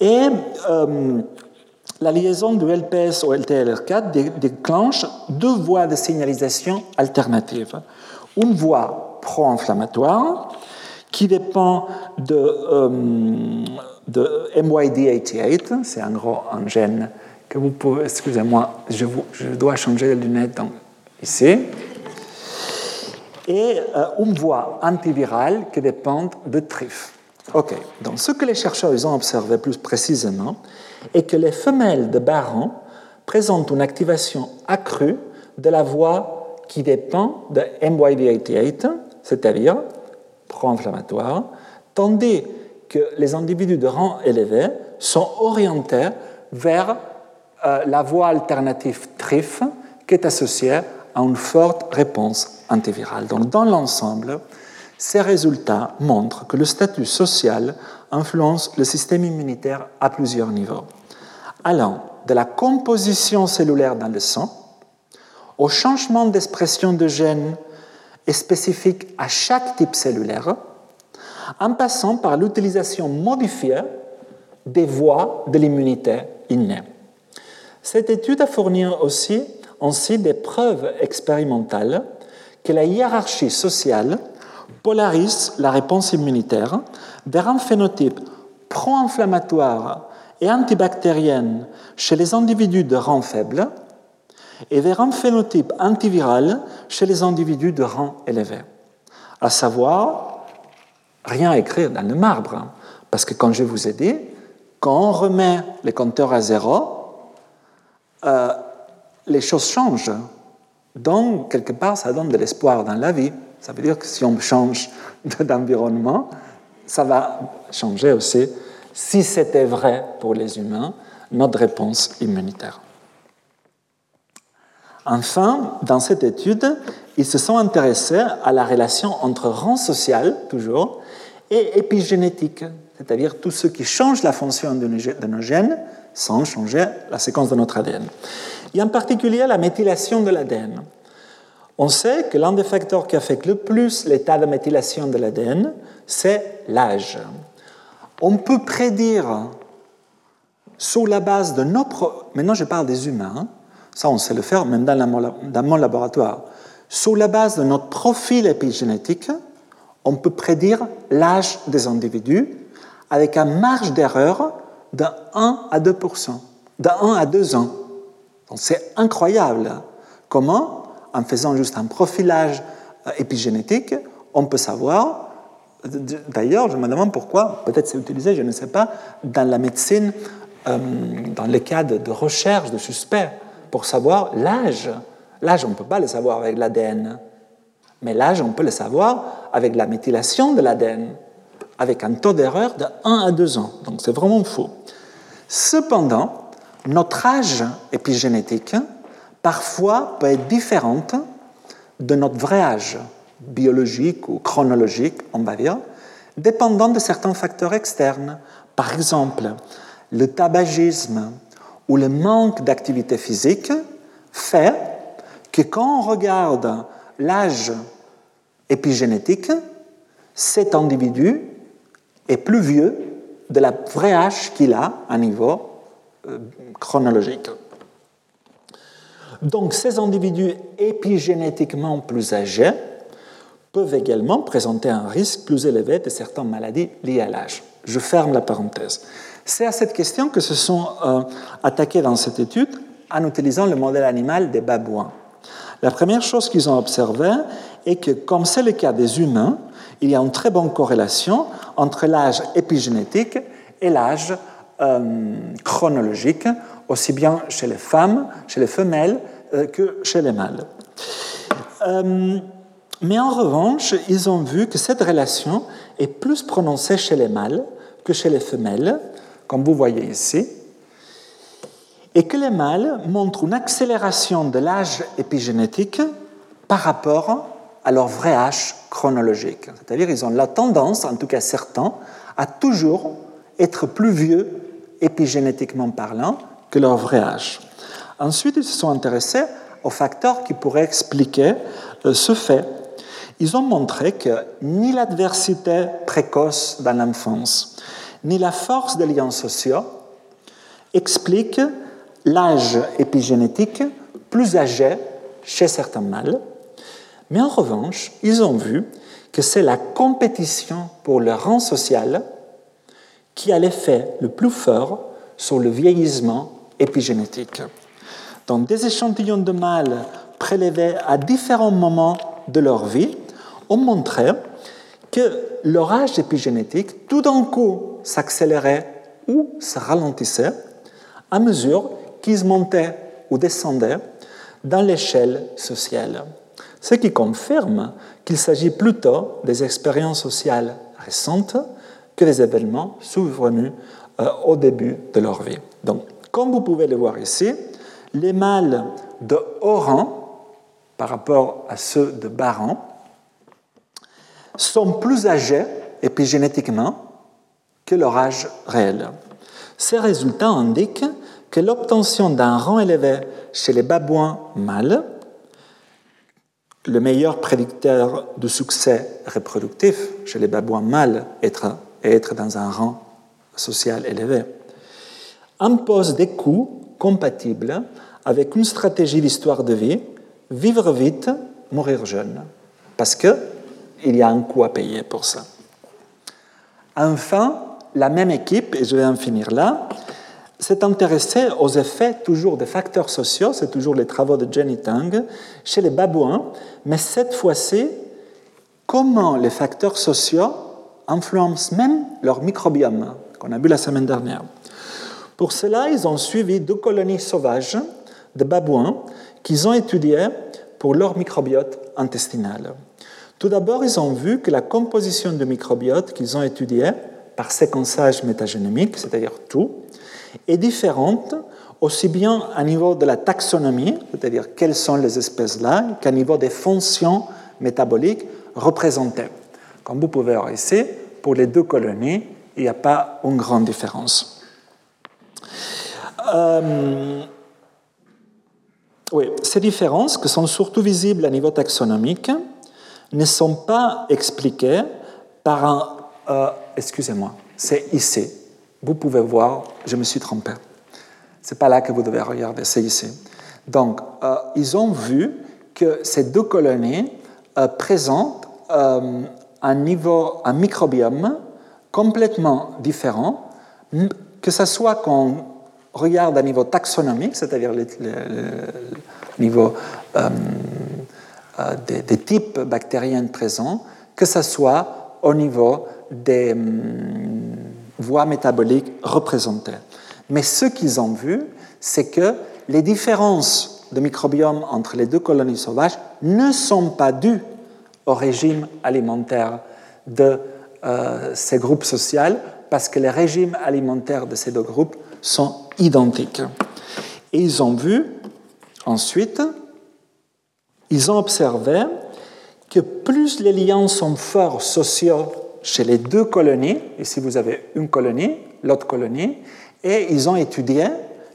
et euh, la liaison du LPS au LTLR4 déclenche deux voies de signalisation alternatives. Une voie pro-inflammatoire qui dépend de, euh, de MYD88, c'est en gros un gène que vous pouvez, excusez-moi, je, dois changer de lunettes ici, et euh, une voie antivirale qui dépend de TRIF. Ok, donc ce que les chercheurs ont observé plus précisément est que les femelles de Baron présentent une activation accrue de la voie qui dépend de MYD88, c'est-à-dire pro-inflammatoire, tandis que les individus de rang élevé sont orientés vers euh, la voie alternative TRIF qui est associée à une forte réponse antivirale. Donc, dans l'ensemble, ces résultats montrent que le statut social influence le système immunitaire à plusieurs niveaux, allant de la composition cellulaire dans le sang au changement d'expression de gènes spécifiques à chaque type cellulaire, en passant par l'utilisation modifiée des voies de l'immunité innée. Cette étude a fourni aussi des preuves expérimentales que la hiérarchie sociale polarise la réponse immunitaire vers un phénotype pro-inflammatoire et antibactérienne chez les individus de rang faible et vers un phénotype antiviral chez les individus de rang élevé. À savoir, rien à écrire dans le marbre, hein, parce que comme je vous ai dit, quand on remet les compteurs à zéro, euh, les choses changent. Donc, quelque part, ça donne de l'espoir dans la vie. Ça veut dire que si on change <laughs> d'environnement, ça va changer aussi, si c'était vrai pour les humains, notre réponse immunitaire. Enfin, dans cette étude, ils se sont intéressés à la relation entre rang social, toujours, et épigénétique, c'est-à-dire tout ce qui change la fonction de nos gènes sans changer la séquence de notre ADN. Et en particulier la méthylation de l'ADN. On sait que l'un des facteurs qui affecte le plus l'état de méthylation de l'ADN, c'est l'âge. On peut prédire sur la base de nos... Maintenant, je parle des humains. Ça, on sait le faire même dans, mon laboratoire. Sur la base de notre profil épigénétique, on peut prédire l'âge des individus avec une marge d'erreur de 1 à 2% de 1 à 2 ans. C'est incroyable. Comment En faisant juste un profilage euh, épigénétique, on peut savoir. D'ailleurs, je me demande pourquoi, peut-être c'est utilisé, je ne sais pas, dans la médecine, euh, dans les cas de, recherche de suspects, pour savoir l'âge. L'âge, on ne peut pas le savoir avec l'ADN. Mais l'âge, on peut le savoir avec la méthylation de l'ADN, avec un taux d'erreur de 1 à 2 ans. Donc c'est vraiment faux. Cependant, notre âge épigénétique parfois peut être différent de notre vrai âge biologique ou chronologique, on va dire, dépendant de certains facteurs externes. Par exemple, le tabagisme ou le manque d'activité physique fait que quand on regarde l'âge épigénétique, cet individu est plus vieux de la vraie âge qu'il a à niveau euh, chronologique. Donc ces individus épigénétiquement plus âgés peuvent également présenter un risque plus élevé de certaines maladies liées à l'âge. Je ferme la parenthèse. C'est à cette question que se sont euh, attaqués dans cette étude en utilisant le modèle animal des babouins. La première chose qu'ils ont observée est que, comme c'est le cas des humains, il y a une très bonne corrélation entre l'âge épigénétique et l'âge euh, chronologique, aussi bien chez les femmes, chez les femelles euh, que chez les mâles. Mais en revanche, ils ont vu que cette relation est plus prononcée chez les mâles que chez les femelles, comme vous voyez ici, et que les mâles montrent une accélération de l'âge épigénétique par rapport à leur vrai âge chronologique. C'est-à-dire qu'ils ont la tendance, en tout cas certains, à toujours être plus vieux épigénétiquement parlant que leur vrai âge. Ensuite, ils se sont intéressés aux facteurs qui pourraient expliquer euh, ce fait. Ils ont montré que ni l'adversité précoce dans l'enfance, ni la force des liens sociaux expliquent l'âge épigénétique plus âgé chez certains mâles mais en revanche, ils ont vu que c'est la compétition pour le rang social qui a l'effet le plus fort sur le vieillissement épigénétique. Dans des échantillons de mâles prélevés à différents moments de leur vie, on montrait que leur âge épigénétique, tout d'un coup, s'accélérait ou se ralentissait à mesure qu'ils montaient ou descendaient dans l'échelle sociale ce qui confirme qu'il s'agit plutôt des expériences sociales récentes que des événements survenus euh, au début de leur vie. Donc, comme vous pouvez le voir ici, les mâles de haut rang, par rapport à ceux de bas rang, sont plus âgés épigénétiquement que leur âge réel. Ces résultats indiquent que l'obtention d'un rang élevé chez les babouins mâles le meilleur prédicteur de succès reproductif chez les babouins mâles est être dans un rang social élevé, impose des coûts compatibles avec une stratégie d'histoire de vie, vivre vite mourir jeune, parce qu'il y a un coût à payer pour ça. Enfin, la même équipe, et je vais en finir là, s'est intéressée aux effets toujours des facteurs sociaux, c'est toujours les travaux de Jenny Tang, chez les babouins, mais cette fois-ci, comment les facteurs sociaux influencent même leur microbiome, qu'on a vu la semaine dernière. Pour cela, ils ont suivi deux colonies sauvages de babouins qu'ils ont étudiées pour leur microbiote intestinal. Tout d'abord, ils ont vu que la composition du microbiote qu'ils ont étudié par séquençage métagénomique, c'est-à-dire tout, est différente aussi bien à niveau de la taxonomie, c'est-à-dire quelles sont les espèces là, qu'à niveau des fonctions métaboliques représentées. Comme vous pouvez voir ici, pour les deux colonies, il n'y a pas une grande différence. Euh, oui, ces différences, qui sont surtout visibles à niveau taxonomique, ne sont pas expliquées par un... Euh, excusez-moi, c'est ici. Vous pouvez voir, je me suis trompé. C'est pas là que vous devez regarder, c'est ici. Donc, euh, ils ont vu que ces deux colonies présentent un niveau, un microbiome complètement différent, que ce soit qu'on regarde à niveau taxonomique, c'est-à-dire le, niveau euh, euh, des, types bactériens présents, que ce soit au niveau des hum, voies métaboliques représentées. Mais ce qu'ils ont vu, c'est que les différences de microbiome entre les deux colonies sauvages ne sont pas dues au régime alimentaire de euh, ces groupes sociaux, parce que les régimes alimentaires de ces deux groupes sont identiques. Et ils ont vu, ensuite, ils ont observé que plus les liens sont forts sociaux chez les deux colonies, ici vous avez une colonie, l'autre colonie, et ils ont étudié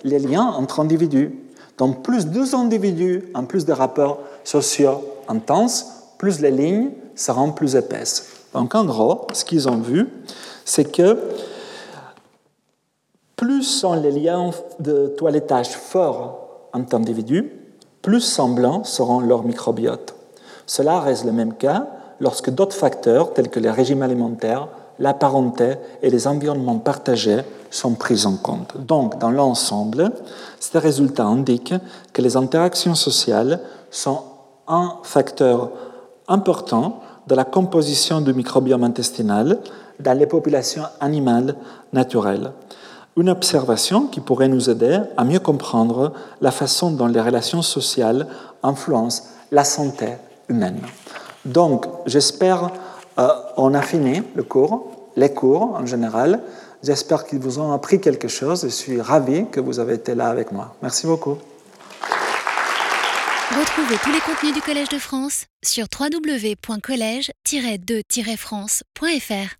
les liens entre individus. Donc plus deux individus en plus de rapports sociaux intenses, plus les lignes seront plus épaisses. Donc en gros, ce qu'ils ont vu, c'est que plus sont les liens de toilettage forts entre individus, plus semblants seront leurs microbiotes. Cela reste le même cas lorsque d'autres facteurs, tels que les régimes alimentaires, la parenté et les environnements partagés sont pris en compte. Donc, dans l'ensemble, ces résultats indiquent que les interactions sociales sont un facteur important de la composition du microbiome intestinal dans les populations animales naturelles une observation qui pourrait nous aider à mieux comprendre la façon dont les relations sociales influencent la santé humaine. Donc, j'espère euh, on a fini le cours, les cours en général. J'espère qu'ils vous ont appris quelque chose. Je suis ravi que vous avez été là avec moi. Merci beaucoup. Retrouvez tous les contenus du Collège de France sur www.colège-2-france.fr.